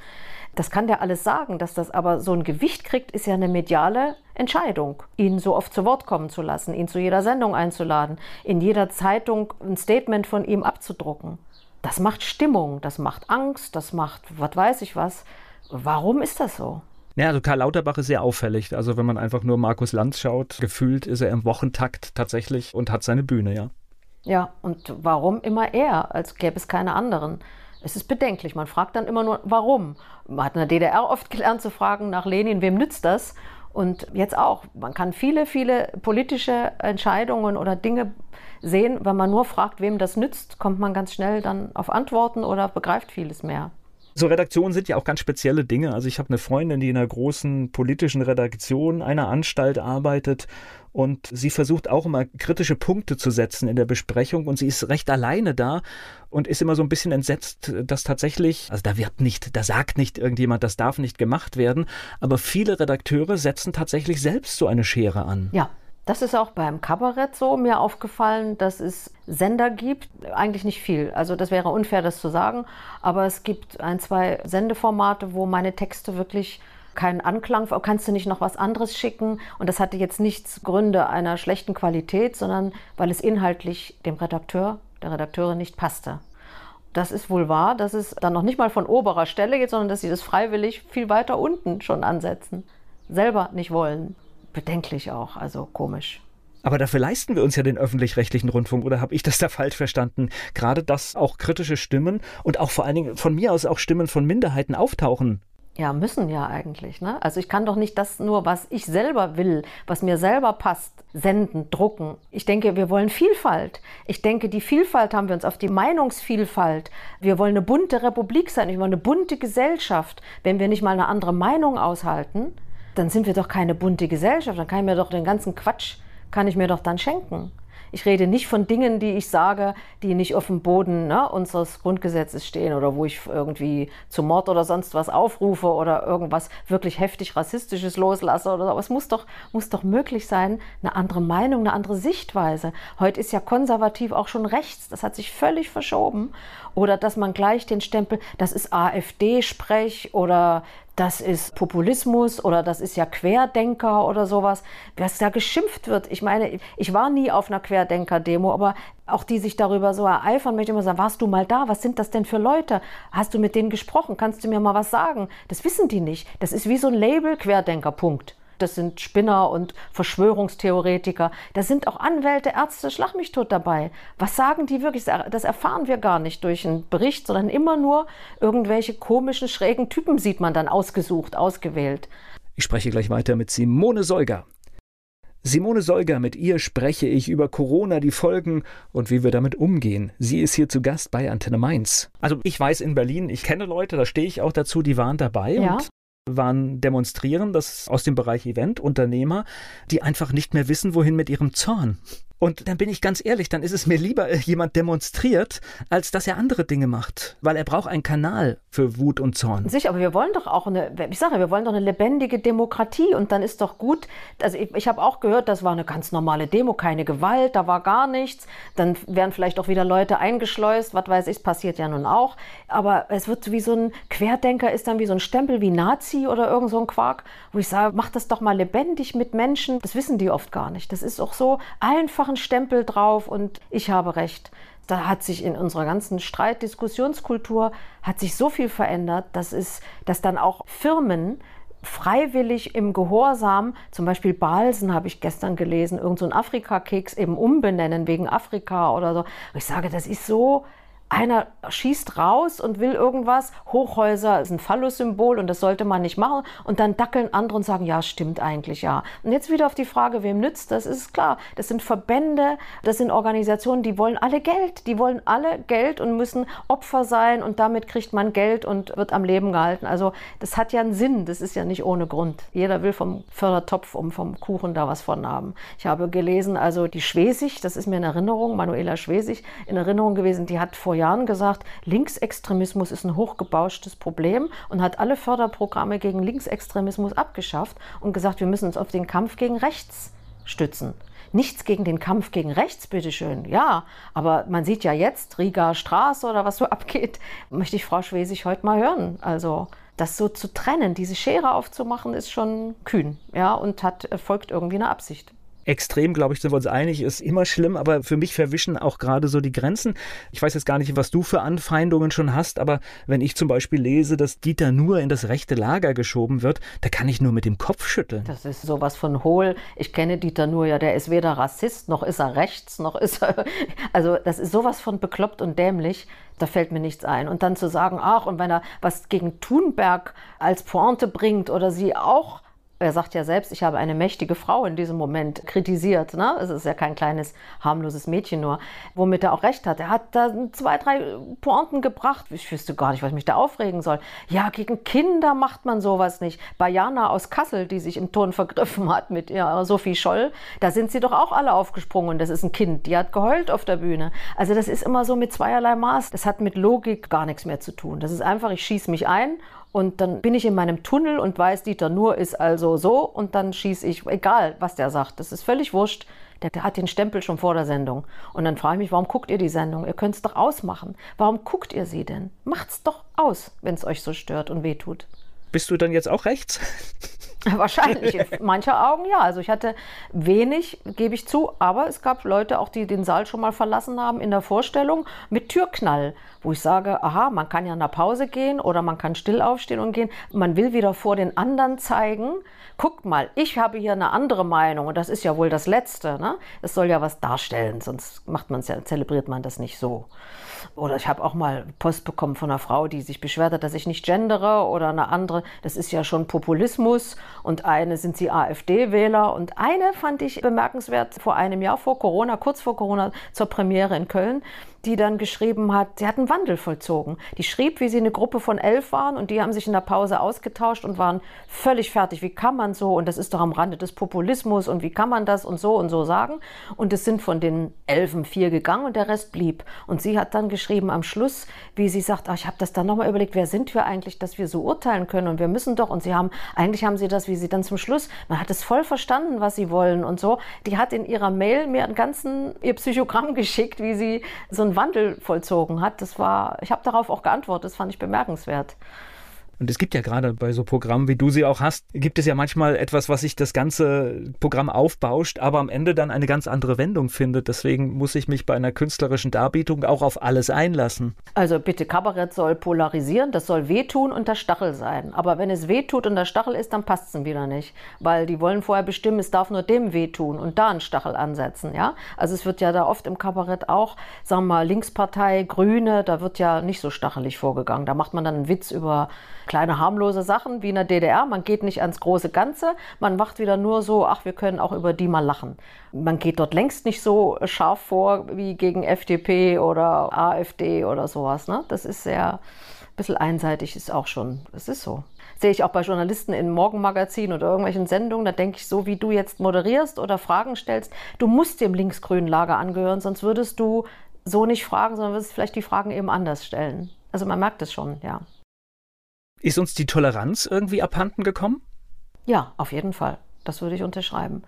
Das kann der alles sagen, dass das aber so ein Gewicht kriegt, ist ja eine mediale Entscheidung, ihn so oft zu Wort kommen zu lassen, ihn zu jeder Sendung einzuladen, in jeder Zeitung ein Statement von ihm abzudrucken. Das macht Stimmung, das macht Angst, das macht was weiß ich was. Warum ist das so? Ja, also Karl Lauterbach ist sehr auffällig. Also wenn man einfach nur Markus Lanz schaut, gefühlt ist er im Wochentakt tatsächlich und hat seine Bühne, ja. Ja, und warum immer er, als gäbe es keine anderen? Es ist bedenklich. Man fragt dann immer nur, warum? Man hat in der DDR oft gelernt zu fragen nach Lenin, wem nützt das? Und jetzt auch. Man kann viele, viele politische Entscheidungen oder Dinge sehen. Wenn man nur fragt, wem das nützt, kommt man ganz schnell dann auf Antworten oder begreift vieles mehr. So Redaktionen sind ja auch ganz spezielle Dinge. Also ich habe eine Freundin, die in einer großen politischen Redaktion einer Anstalt arbeitet und sie versucht auch immer kritische Punkte zu setzen in der Besprechung und sie ist recht alleine da und ist immer so ein bisschen entsetzt, dass tatsächlich, also da wird nicht, da sagt nicht irgendjemand, das darf nicht gemacht werden, aber viele Redakteure setzen tatsächlich selbst so eine Schere an. Ja, Das ist auch beim Kabarett so mir aufgefallen, dass es Sender gibt. Eigentlich nicht viel. Also das wäre unfair, das zu sagen. Aber es gibt ein, zwei Sendeformate, wo meine Texte wirklich keinen Anklang, kannst du nicht noch was anderes schicken? Und das hatte jetzt nichts Gründe einer schlechten Qualität, sondern weil es inhaltlich dem Redakteur, der Redakteurin nicht passte. Das ist wohl wahr, dass es dann noch nicht mal von oberer Stelle geht, sondern dass sie das freiwillig viel weiter unten schon ansetzen. Selber nicht wollen bedenklich auch, also komisch. Aber dafür leisten wir uns ja den öffentlich-rechtlichen Rundfunk, oder habe ich das da falsch verstanden? Gerade, dass auch kritische Stimmen und auch vor allen Dingen von mir aus auch Stimmen von Minderheiten auftauchen. Ja, müssen ja eigentlich. Ne? Also ich kann doch nicht das nur, was ich selber will, was mir selber passt, senden, drucken. Ich denke, wir wollen Vielfalt. Ich denke, die Vielfalt haben wir uns auf die Meinungsvielfalt. Wir wollen eine bunte Republik sein, wir wollen eine bunte Gesellschaft. Wenn wir nicht mal eine andere Meinung aushalten, dann sind wir doch keine bunte Gesellschaft. Dann kann ich mir doch den ganzen Quatsch, kann ich mir doch dann schenken. Ich rede nicht von Dingen, die ich sage, die nicht auf dem Boden ne, unseres Grundgesetzes stehen oder wo ich irgendwie zu Mord oder sonst was aufrufe oder irgendwas wirklich heftig Rassistisches loslasse oder so. Aber es muss doch, muss doch möglich sein, eine andere Meinung, eine andere Sichtweise. Heute ist ja konservativ auch schon rechts. Das hat sich völlig verschoben. Oder dass man gleich den Stempel, das ist AfD-Sprech oder das ist Populismus oder das ist ja Querdenker oder sowas, was da geschimpft wird. Ich meine, ich war nie auf einer Querdenker-Demo, aber auch die sich darüber so ereifern, möchte immer sagen, warst du mal da? Was sind das denn für Leute? Hast du mit denen gesprochen? Kannst du mir mal was sagen? Das wissen die nicht. Das ist wie so ein Label Querdenker, Punkt das sind Spinner und Verschwörungstheoretiker. Da sind auch Anwälte, Ärzte, schlag mich tot dabei. Was sagen die wirklich? Das erfahren wir gar nicht durch einen Bericht, sondern immer nur irgendwelche komischen, schrägen Typen sieht man dann ausgesucht, ausgewählt. Ich spreche gleich weiter mit Simone Solger. Simone Solger, mit ihr spreche ich über Corona, die Folgen und wie wir damit umgehen. Sie ist hier zu Gast bei Antenne Mainz. Also ich weiß in Berlin, ich kenne Leute, da stehe ich auch dazu, die waren dabei ja. und waren demonstrieren, das aus dem Bereich Event, Unternehmer, die einfach nicht mehr wissen, wohin mit ihrem Zorn. Und dann bin ich ganz ehrlich, dann ist es mir lieber, jemand demonstriert, als dass er andere Dinge macht. Weil er braucht einen Kanal für Wut und Zorn. Sicher, aber wir wollen doch auch eine, ich sage, wir wollen doch eine lebendige Demokratie. Und dann ist doch gut, also ich, ich habe auch gehört, das war eine ganz normale Demo, keine Gewalt, da war gar nichts. Dann werden vielleicht auch wieder Leute eingeschleust, was weiß ich, passiert ja nun auch. Aber es wird wie so ein Querdenker, ist dann wie so ein Stempel wie Nazi oder irgend so ein Quark, wo ich sage, mach das doch mal lebendig mit Menschen. Das wissen die oft gar nicht. Das ist auch so einfach einen Stempel drauf und ich habe recht. Da hat sich in unserer ganzen Streitdiskussionskultur hat sich so viel verändert, dass es, dass dann auch Firmen freiwillig im Gehorsam, zum Beispiel Balsen habe ich gestern gelesen, irgendein so Afrika-Keks eben umbenennen wegen Afrika oder so. Ich sage, das ist so einer schießt raus und will irgendwas. Hochhäuser ist ein Phallus-Symbol und das sollte man nicht machen. Und dann dackeln andere und sagen, ja, stimmt eigentlich, ja. Und jetzt wieder auf die Frage, wem nützt das? Ist klar, das sind Verbände, das sind Organisationen, die wollen alle Geld. Die wollen alle Geld und müssen Opfer sein und damit kriegt man Geld und wird am Leben gehalten. Also das hat ja einen Sinn, das ist ja nicht ohne Grund. Jeder will vom Fördertopf um vom Kuchen da was von haben. Ich habe gelesen, also die Schwesig, das ist mir in Erinnerung, Manuela Schwesig, in Erinnerung gewesen, die hat vor Jahren gesagt, Linksextremismus ist ein hochgebauschtes Problem und hat alle Förderprogramme gegen Linksextremismus abgeschafft und gesagt, wir müssen uns auf den Kampf gegen rechts stützen. Nichts gegen den Kampf gegen rechts, bitteschön. Ja, aber man sieht ja jetzt, Riga Straße oder was so abgeht, möchte ich Frau Schwesig heute mal hören. Also, das so zu trennen, diese Schere aufzumachen, ist schon kühn, ja, und hat, folgt irgendwie eine Absicht extrem, glaube ich, sind wir uns einig, ist immer schlimm, aber für mich verwischen auch gerade so die Grenzen. Ich weiß jetzt gar nicht, was du für Anfeindungen schon hast, aber wenn ich zum Beispiel lese, dass Dieter nur in das rechte Lager geschoben wird, da kann ich nur mit dem Kopf schütteln. Das ist sowas von hohl. Ich kenne Dieter nur, ja, der ist weder Rassist, noch ist er rechts, noch ist er. Also, das ist sowas von bekloppt und dämlich. Da fällt mir nichts ein. Und dann zu sagen, ach, und wenn er was gegen Thunberg als Pointe bringt oder sie auch er sagt ja selbst, ich habe eine mächtige Frau in diesem Moment kritisiert. Ne? Es ist ja kein kleines, harmloses Mädchen nur, womit er auch recht hat. Er hat da zwei, drei Pointen gebracht. Ich wüsste gar nicht, was mich da aufregen soll. Ja, gegen Kinder macht man sowas nicht. Bayana aus Kassel, die sich im Ton vergriffen hat mit ja, Sophie Scholl, da sind sie doch auch alle aufgesprungen. Das ist ein Kind, die hat geheult auf der Bühne. Also das ist immer so mit zweierlei Maß. Das hat mit Logik gar nichts mehr zu tun. Das ist einfach, ich schieße mich ein Und dann bin ich in meinem Tunnel und weiß, Dieter Nur ist also so und dann schieße ich, egal was der sagt, das ist völlig wurscht. Der, der hat den Stempel schon vor der Sendung. Und dann frage ich mich, warum guckt ihr die Sendung? Ihr könnt es doch ausmachen. Warum guckt ihr sie denn? Macht's doch aus, wenn es euch so stört und wehtut. Bist du dann jetzt auch rechts? Wahrscheinlich, in mancher Augen ja. Also ich hatte wenig, gebe ich zu, aber es gab Leute auch, die den Saal schon mal verlassen haben in der Vorstellung mit Türknall, wo ich sage, aha, man kann ja nach Pause gehen oder man kann still aufstehen und gehen. Man will wieder vor den anderen zeigen, guckt mal, ich habe hier eine andere Meinung und das ist ja wohl das Letzte. Ne? Es soll ja was darstellen, sonst macht man ja, zelebriert man das nicht so. Oder ich habe auch mal Post bekommen von einer Frau, die sich beschwert hat, dass ich nicht gendere oder eine andere. Das ist ja schon Populismus. Und eine sind sie AfD-Wähler. Und eine fand ich bemerkenswert vor einem Jahr, vor Corona, kurz vor Corona, zur Premiere in Köln die dann geschrieben hat, sie hat einen Wandel vollzogen. Die schrieb, wie sie eine Gruppe von elf waren und die haben sich in der Pause ausgetauscht und waren völlig fertig. Wie kann man so, und das ist doch am Rande des Populismus und wie kann man das und so und so sagen. Und es sind von den Elfen vier gegangen und der Rest blieb. Und sie hat dann geschrieben am Schluss, wie sie sagt, ach, ich habe das dann nochmal überlegt, wer sind wir eigentlich, dass wir so urteilen können und wir müssen doch. Und sie haben, eigentlich haben sie das, wie sie dann zum Schluss, man hat es voll verstanden, was sie wollen und so. Die hat in ihrer Mail mir einen ganzen, ihr Psychogramm geschickt, wie sie so einen Wandel vollzogen hat. Das war, ich habe darauf auch geantwortet, das fand ich bemerkenswert. Und es gibt ja gerade bei so Programmen, wie du sie auch hast, gibt es ja manchmal etwas, was sich das ganze Programm aufbauscht, aber am Ende dann eine ganz andere Wendung findet. Deswegen muss ich mich bei einer künstlerischen Darbietung auch auf alles einlassen. Also bitte, Kabarett soll polarisieren, das soll wehtun und das Stachel sein. Aber wenn es wehtut und das Stachel ist, dann passt es wieder nicht. Weil die wollen vorher bestimmen, es darf nur dem wehtun und da einen Stachel ansetzen. Ja? Also es wird ja da oft im Kabarett auch, sagen wir mal, Linkspartei, Grüne, da wird ja nicht so stachelig vorgegangen. Da macht man dann einen Witz über kleine harmlose Sachen wie in der DDR. Man geht nicht ans große Ganze, man macht wieder nur so, ach, wir können auch über die mal lachen. Man geht dort längst nicht so scharf vor wie gegen FDP oder AfD oder sowas. Ne? Das ist sehr, ein bisschen einseitig ist auch schon, das ist so sehe ich auch bei Journalisten in Morgenmagazinen oder irgendwelchen Sendungen, da denke ich, so wie du jetzt moderierst oder Fragen stellst, du musst dem linksgrünen Lager angehören, sonst würdest du so nicht fragen, sondern würdest vielleicht die Fragen eben anders stellen. Also man merkt es schon, ja. Ist uns die Toleranz irgendwie abhanden gekommen? Ja, auf jeden Fall. Das würde ich unterschreiben.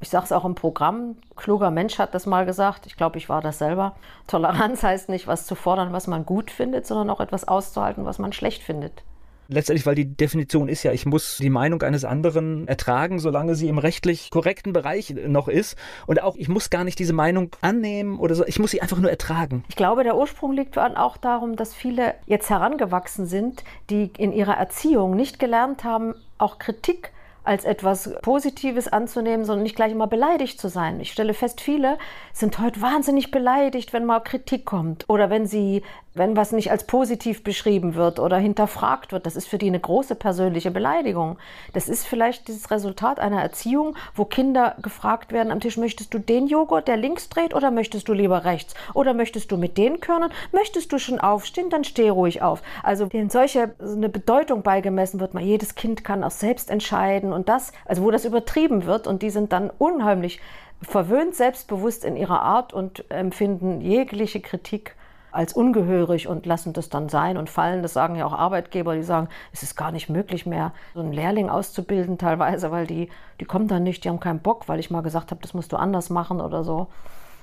Ich sage es auch im Programm, kluger Mensch hat das mal gesagt, ich glaube, ich war das selber. Toleranz heißt nicht, was zu fordern, was man gut findet, sondern auch etwas auszuhalten, was man schlecht findet letztendlich, weil die Definition ist ja, ich muss die Meinung eines anderen ertragen, solange sie im rechtlich korrekten Bereich noch ist. Und auch, ich muss gar nicht diese Meinung annehmen oder so, ich muss sie einfach nur ertragen. Ich glaube, der Ursprung liegt auch darum, dass viele jetzt herangewachsen sind, die in ihrer Erziehung nicht gelernt haben, auch Kritik als etwas Positives anzunehmen, sondern nicht gleich immer beleidigt zu sein. Ich stelle fest, viele sind heute wahnsinnig beleidigt, wenn mal Kritik kommt oder wenn sie, wenn was nicht als positiv beschrieben wird oder hinterfragt wird. Das ist für die eine große persönliche Beleidigung. Das ist vielleicht dieses Resultat einer Erziehung, wo Kinder gefragt werden am Tisch, möchtest du den Joghurt, der links dreht oder möchtest du lieber rechts? Oder möchtest du mit den Körnern? Möchtest du schon aufstehen? Dann steh ruhig auf. Also denen solche eine Bedeutung beigemessen wird, mal jedes Kind kann auch selbst entscheiden und das, also wo das übertrieben wird und die sind dann unheimlich verwöhnt, selbstbewusst in ihrer Art und empfinden jegliche Kritik als ungehörig und lassen das dann sein und fallen. Das sagen ja auch Arbeitgeber, die sagen, es ist gar nicht möglich mehr, so einen Lehrling auszubilden teilweise, weil die, die kommen dann nicht, die haben keinen Bock, weil ich mal gesagt habe, das musst du anders machen oder so.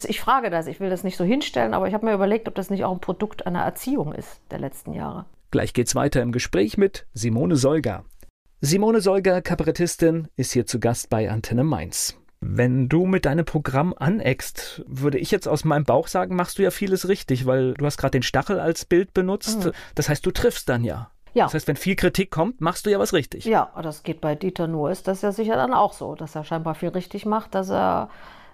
Ich frage das, ich will das nicht so hinstellen, aber ich habe mir überlegt, ob das nicht auch ein Produkt einer Erziehung ist der letzten Jahre. Gleich geht's weiter im Gespräch mit Simone Solger. Simone Solger, Kabarettistin, ist hier zu Gast bei Antenne Mainz. Wenn du mit deinem Programm aneckst, würde ich jetzt aus meinem Bauch sagen, machst du ja vieles richtig, weil du hast gerade den Stachel als Bild benutzt. Mhm. Das heißt, du triffst dann ja. Ja. Das heißt, wenn viel Kritik kommt, machst du ja was richtig. Ja, das geht bei Dieter nur, ist das ja sicher dann auch so, dass er scheinbar viel richtig macht, dass er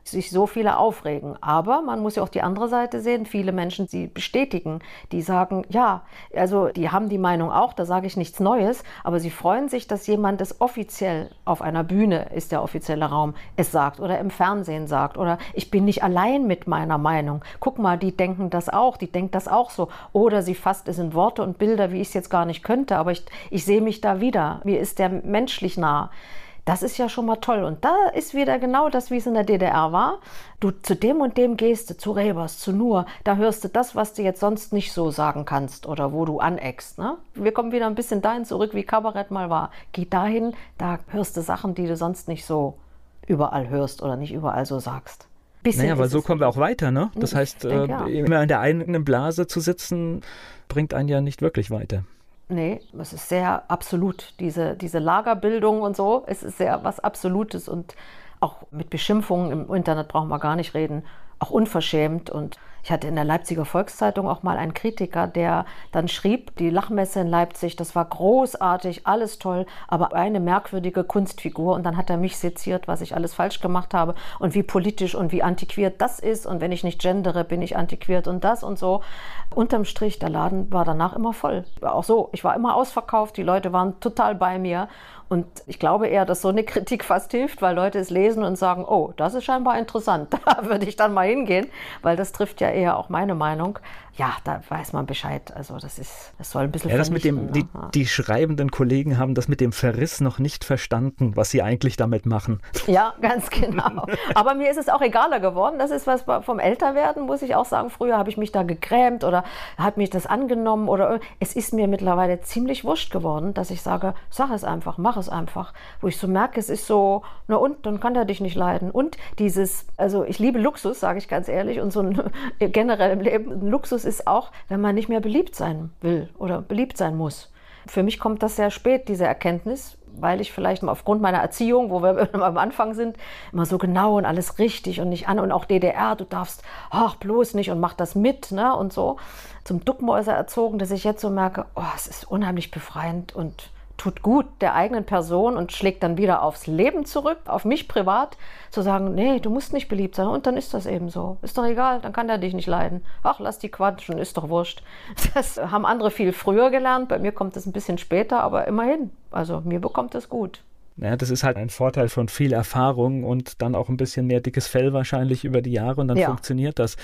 sich so viele aufregen. Aber man muss ja auch die andere Seite sehen. Viele Menschen, die bestätigen, die sagen, ja, also die haben die Meinung auch, da sage ich nichts Neues, aber sie freuen sich, dass jemand es offiziell auf einer Bühne ist der offizielle Raum es sagt oder im Fernsehen sagt oder ich bin nicht allein mit meiner Meinung. Guck mal, die denken das auch, die denkt das auch so. Oder sie fasst es in Worte und Bilder, wie ich es jetzt gar nicht könnte, aber ich, ich sehe mich da wieder. Mir ist der menschlich nah Das ist ja schon mal toll. Und da ist wieder genau das, wie es in der DDR war. Du zu dem und dem gehst, zu Rebers, zu Nur, da hörst du das, was du jetzt sonst nicht so sagen kannst oder wo du aneckst. Ne? Wir kommen wieder ein bisschen dahin zurück, wie Kabarett mal war. Geh dahin, da hörst du Sachen, die du sonst nicht so überall hörst oder nicht überall so sagst. Bisschen naja, aber so kommen wir auch weiter, ne? Das heißt, denke, äh, ja. immer in der eigenen Blase zu sitzen, bringt einen ja nicht wirklich weiter. Nee, es ist sehr absolut. Diese, diese Lagerbildung und so, es ist sehr was Absolutes und auch mit Beschimpfungen im Internet brauchen wir gar nicht reden. Auch unverschämt und ich hatte in der Leipziger Volkszeitung auch mal einen Kritiker, der dann schrieb, die Lachmesse in Leipzig, das war großartig, alles toll, aber eine merkwürdige Kunstfigur. Und dann hat er mich seziert, was ich alles falsch gemacht habe und wie politisch und wie antiquiert das ist. Und wenn ich nicht gendere, bin ich antiquiert und das und so. Unterm Strich, der Laden war danach immer voll. Auch so, ich war immer ausverkauft, die Leute waren total bei mir. Und ich glaube eher, dass so eine Kritik fast hilft, weil Leute es lesen und sagen, oh, das ist scheinbar interessant, da würde ich dann mal hingehen, weil das trifft ja eher auch meine Meinung ja, da weiß man Bescheid. Also das ist, das soll ein bisschen. Ja, das mit dem, die, die, schreibenden Kollegen haben das mit dem Verriss noch nicht verstanden, was sie eigentlich damit machen. Ja, ganz genau. Aber mir ist es auch egaler geworden. Das ist was vom Älterwerden, muss ich auch sagen. Früher habe ich mich da gegrämt oder hat mich das angenommen oder es ist mir mittlerweile ziemlich wurscht geworden, dass ich sage, sag es einfach, mach es einfach. Wo ich so merke, es ist so, na und, dann kann er dich nicht leiden. Und dieses, also ich liebe Luxus, sage ich ganz ehrlich, und so ein generell im Leben, Luxus ist auch, wenn man nicht mehr beliebt sein will oder beliebt sein muss. Für mich kommt das sehr spät, diese Erkenntnis, weil ich vielleicht aufgrund meiner Erziehung, wo wir am Anfang sind, immer so genau und alles richtig und nicht an und auch DDR, du darfst, ach, bloß nicht und mach das mit, ne, und so, zum Duckmäuser erzogen, dass ich jetzt so merke, oh, es ist unheimlich befreiend und tut gut der eigenen Person und schlägt dann wieder aufs Leben zurück, auf mich privat, zu sagen, nee, du musst nicht beliebt sein und dann ist das eben so. Ist doch egal, dann kann der dich nicht leiden. Ach, lass die quatschen, ist doch wurscht. Das haben andere viel früher gelernt, bei mir kommt es ein bisschen später, aber immerhin, also mir bekommt es gut. Ja, das ist halt ein Vorteil von viel Erfahrung und dann auch ein bisschen mehr dickes Fell wahrscheinlich über die Jahre und dann ja. funktioniert das.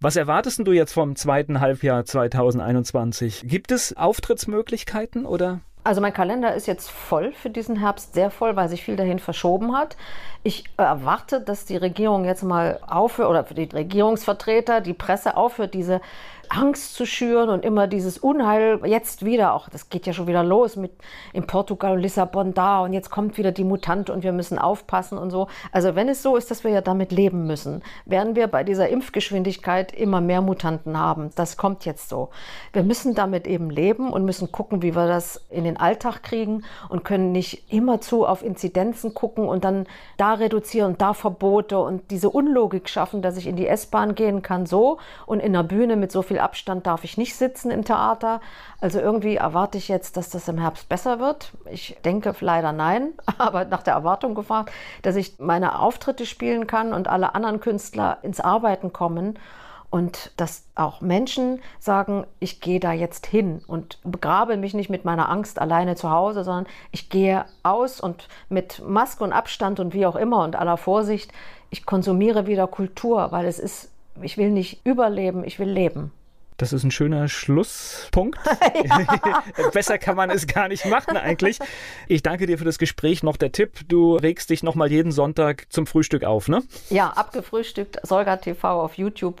Was erwartest du jetzt vom zweiten Halbjahr 2021? Gibt es Auftrittsmöglichkeiten oder? Also mein Kalender ist jetzt voll für diesen Herbst, sehr voll, weil sich viel dahin verschoben hat. Ich erwarte, dass die Regierung jetzt mal aufhört, oder die Regierungsvertreter, die Presse aufhört, diese Angst zu schüren und immer dieses Unheil jetzt wieder, auch das geht ja schon wieder los mit in Portugal und Lissabon da und jetzt kommt wieder die Mutante und wir müssen aufpassen und so. Also wenn es so ist, dass wir ja damit leben müssen, werden wir bei dieser Impfgeschwindigkeit immer mehr Mutanten haben. Das kommt jetzt so. Wir müssen damit eben leben und müssen gucken, wie wir das in den Alltag kriegen und können nicht immerzu auf Inzidenzen gucken und dann da reduzieren da Verbote und diese Unlogik schaffen, dass ich in die S-Bahn gehen kann so und in der Bühne mit so viel Abstand darf ich nicht sitzen im Theater. Also irgendwie erwarte ich jetzt, dass das im Herbst besser wird. Ich denke leider nein, aber nach der Erwartung gefragt, dass ich meine Auftritte spielen kann und alle anderen Künstler ins Arbeiten kommen und dass auch Menschen sagen, ich gehe da jetzt hin und begrabe mich nicht mit meiner Angst alleine zu Hause, sondern ich gehe aus und mit Maske und Abstand und wie auch immer und aller Vorsicht, ich konsumiere wieder Kultur, weil es ist, ich will nicht überleben, ich will leben. Das ist ein schöner Schlusspunkt. Besser kann man es gar nicht machen eigentlich. Ich danke dir für das Gespräch. Noch der Tipp, du regst dich noch mal jeden Sonntag zum Frühstück auf, ne? Ja, abgefrühstückt, Solga TV auf YouTube.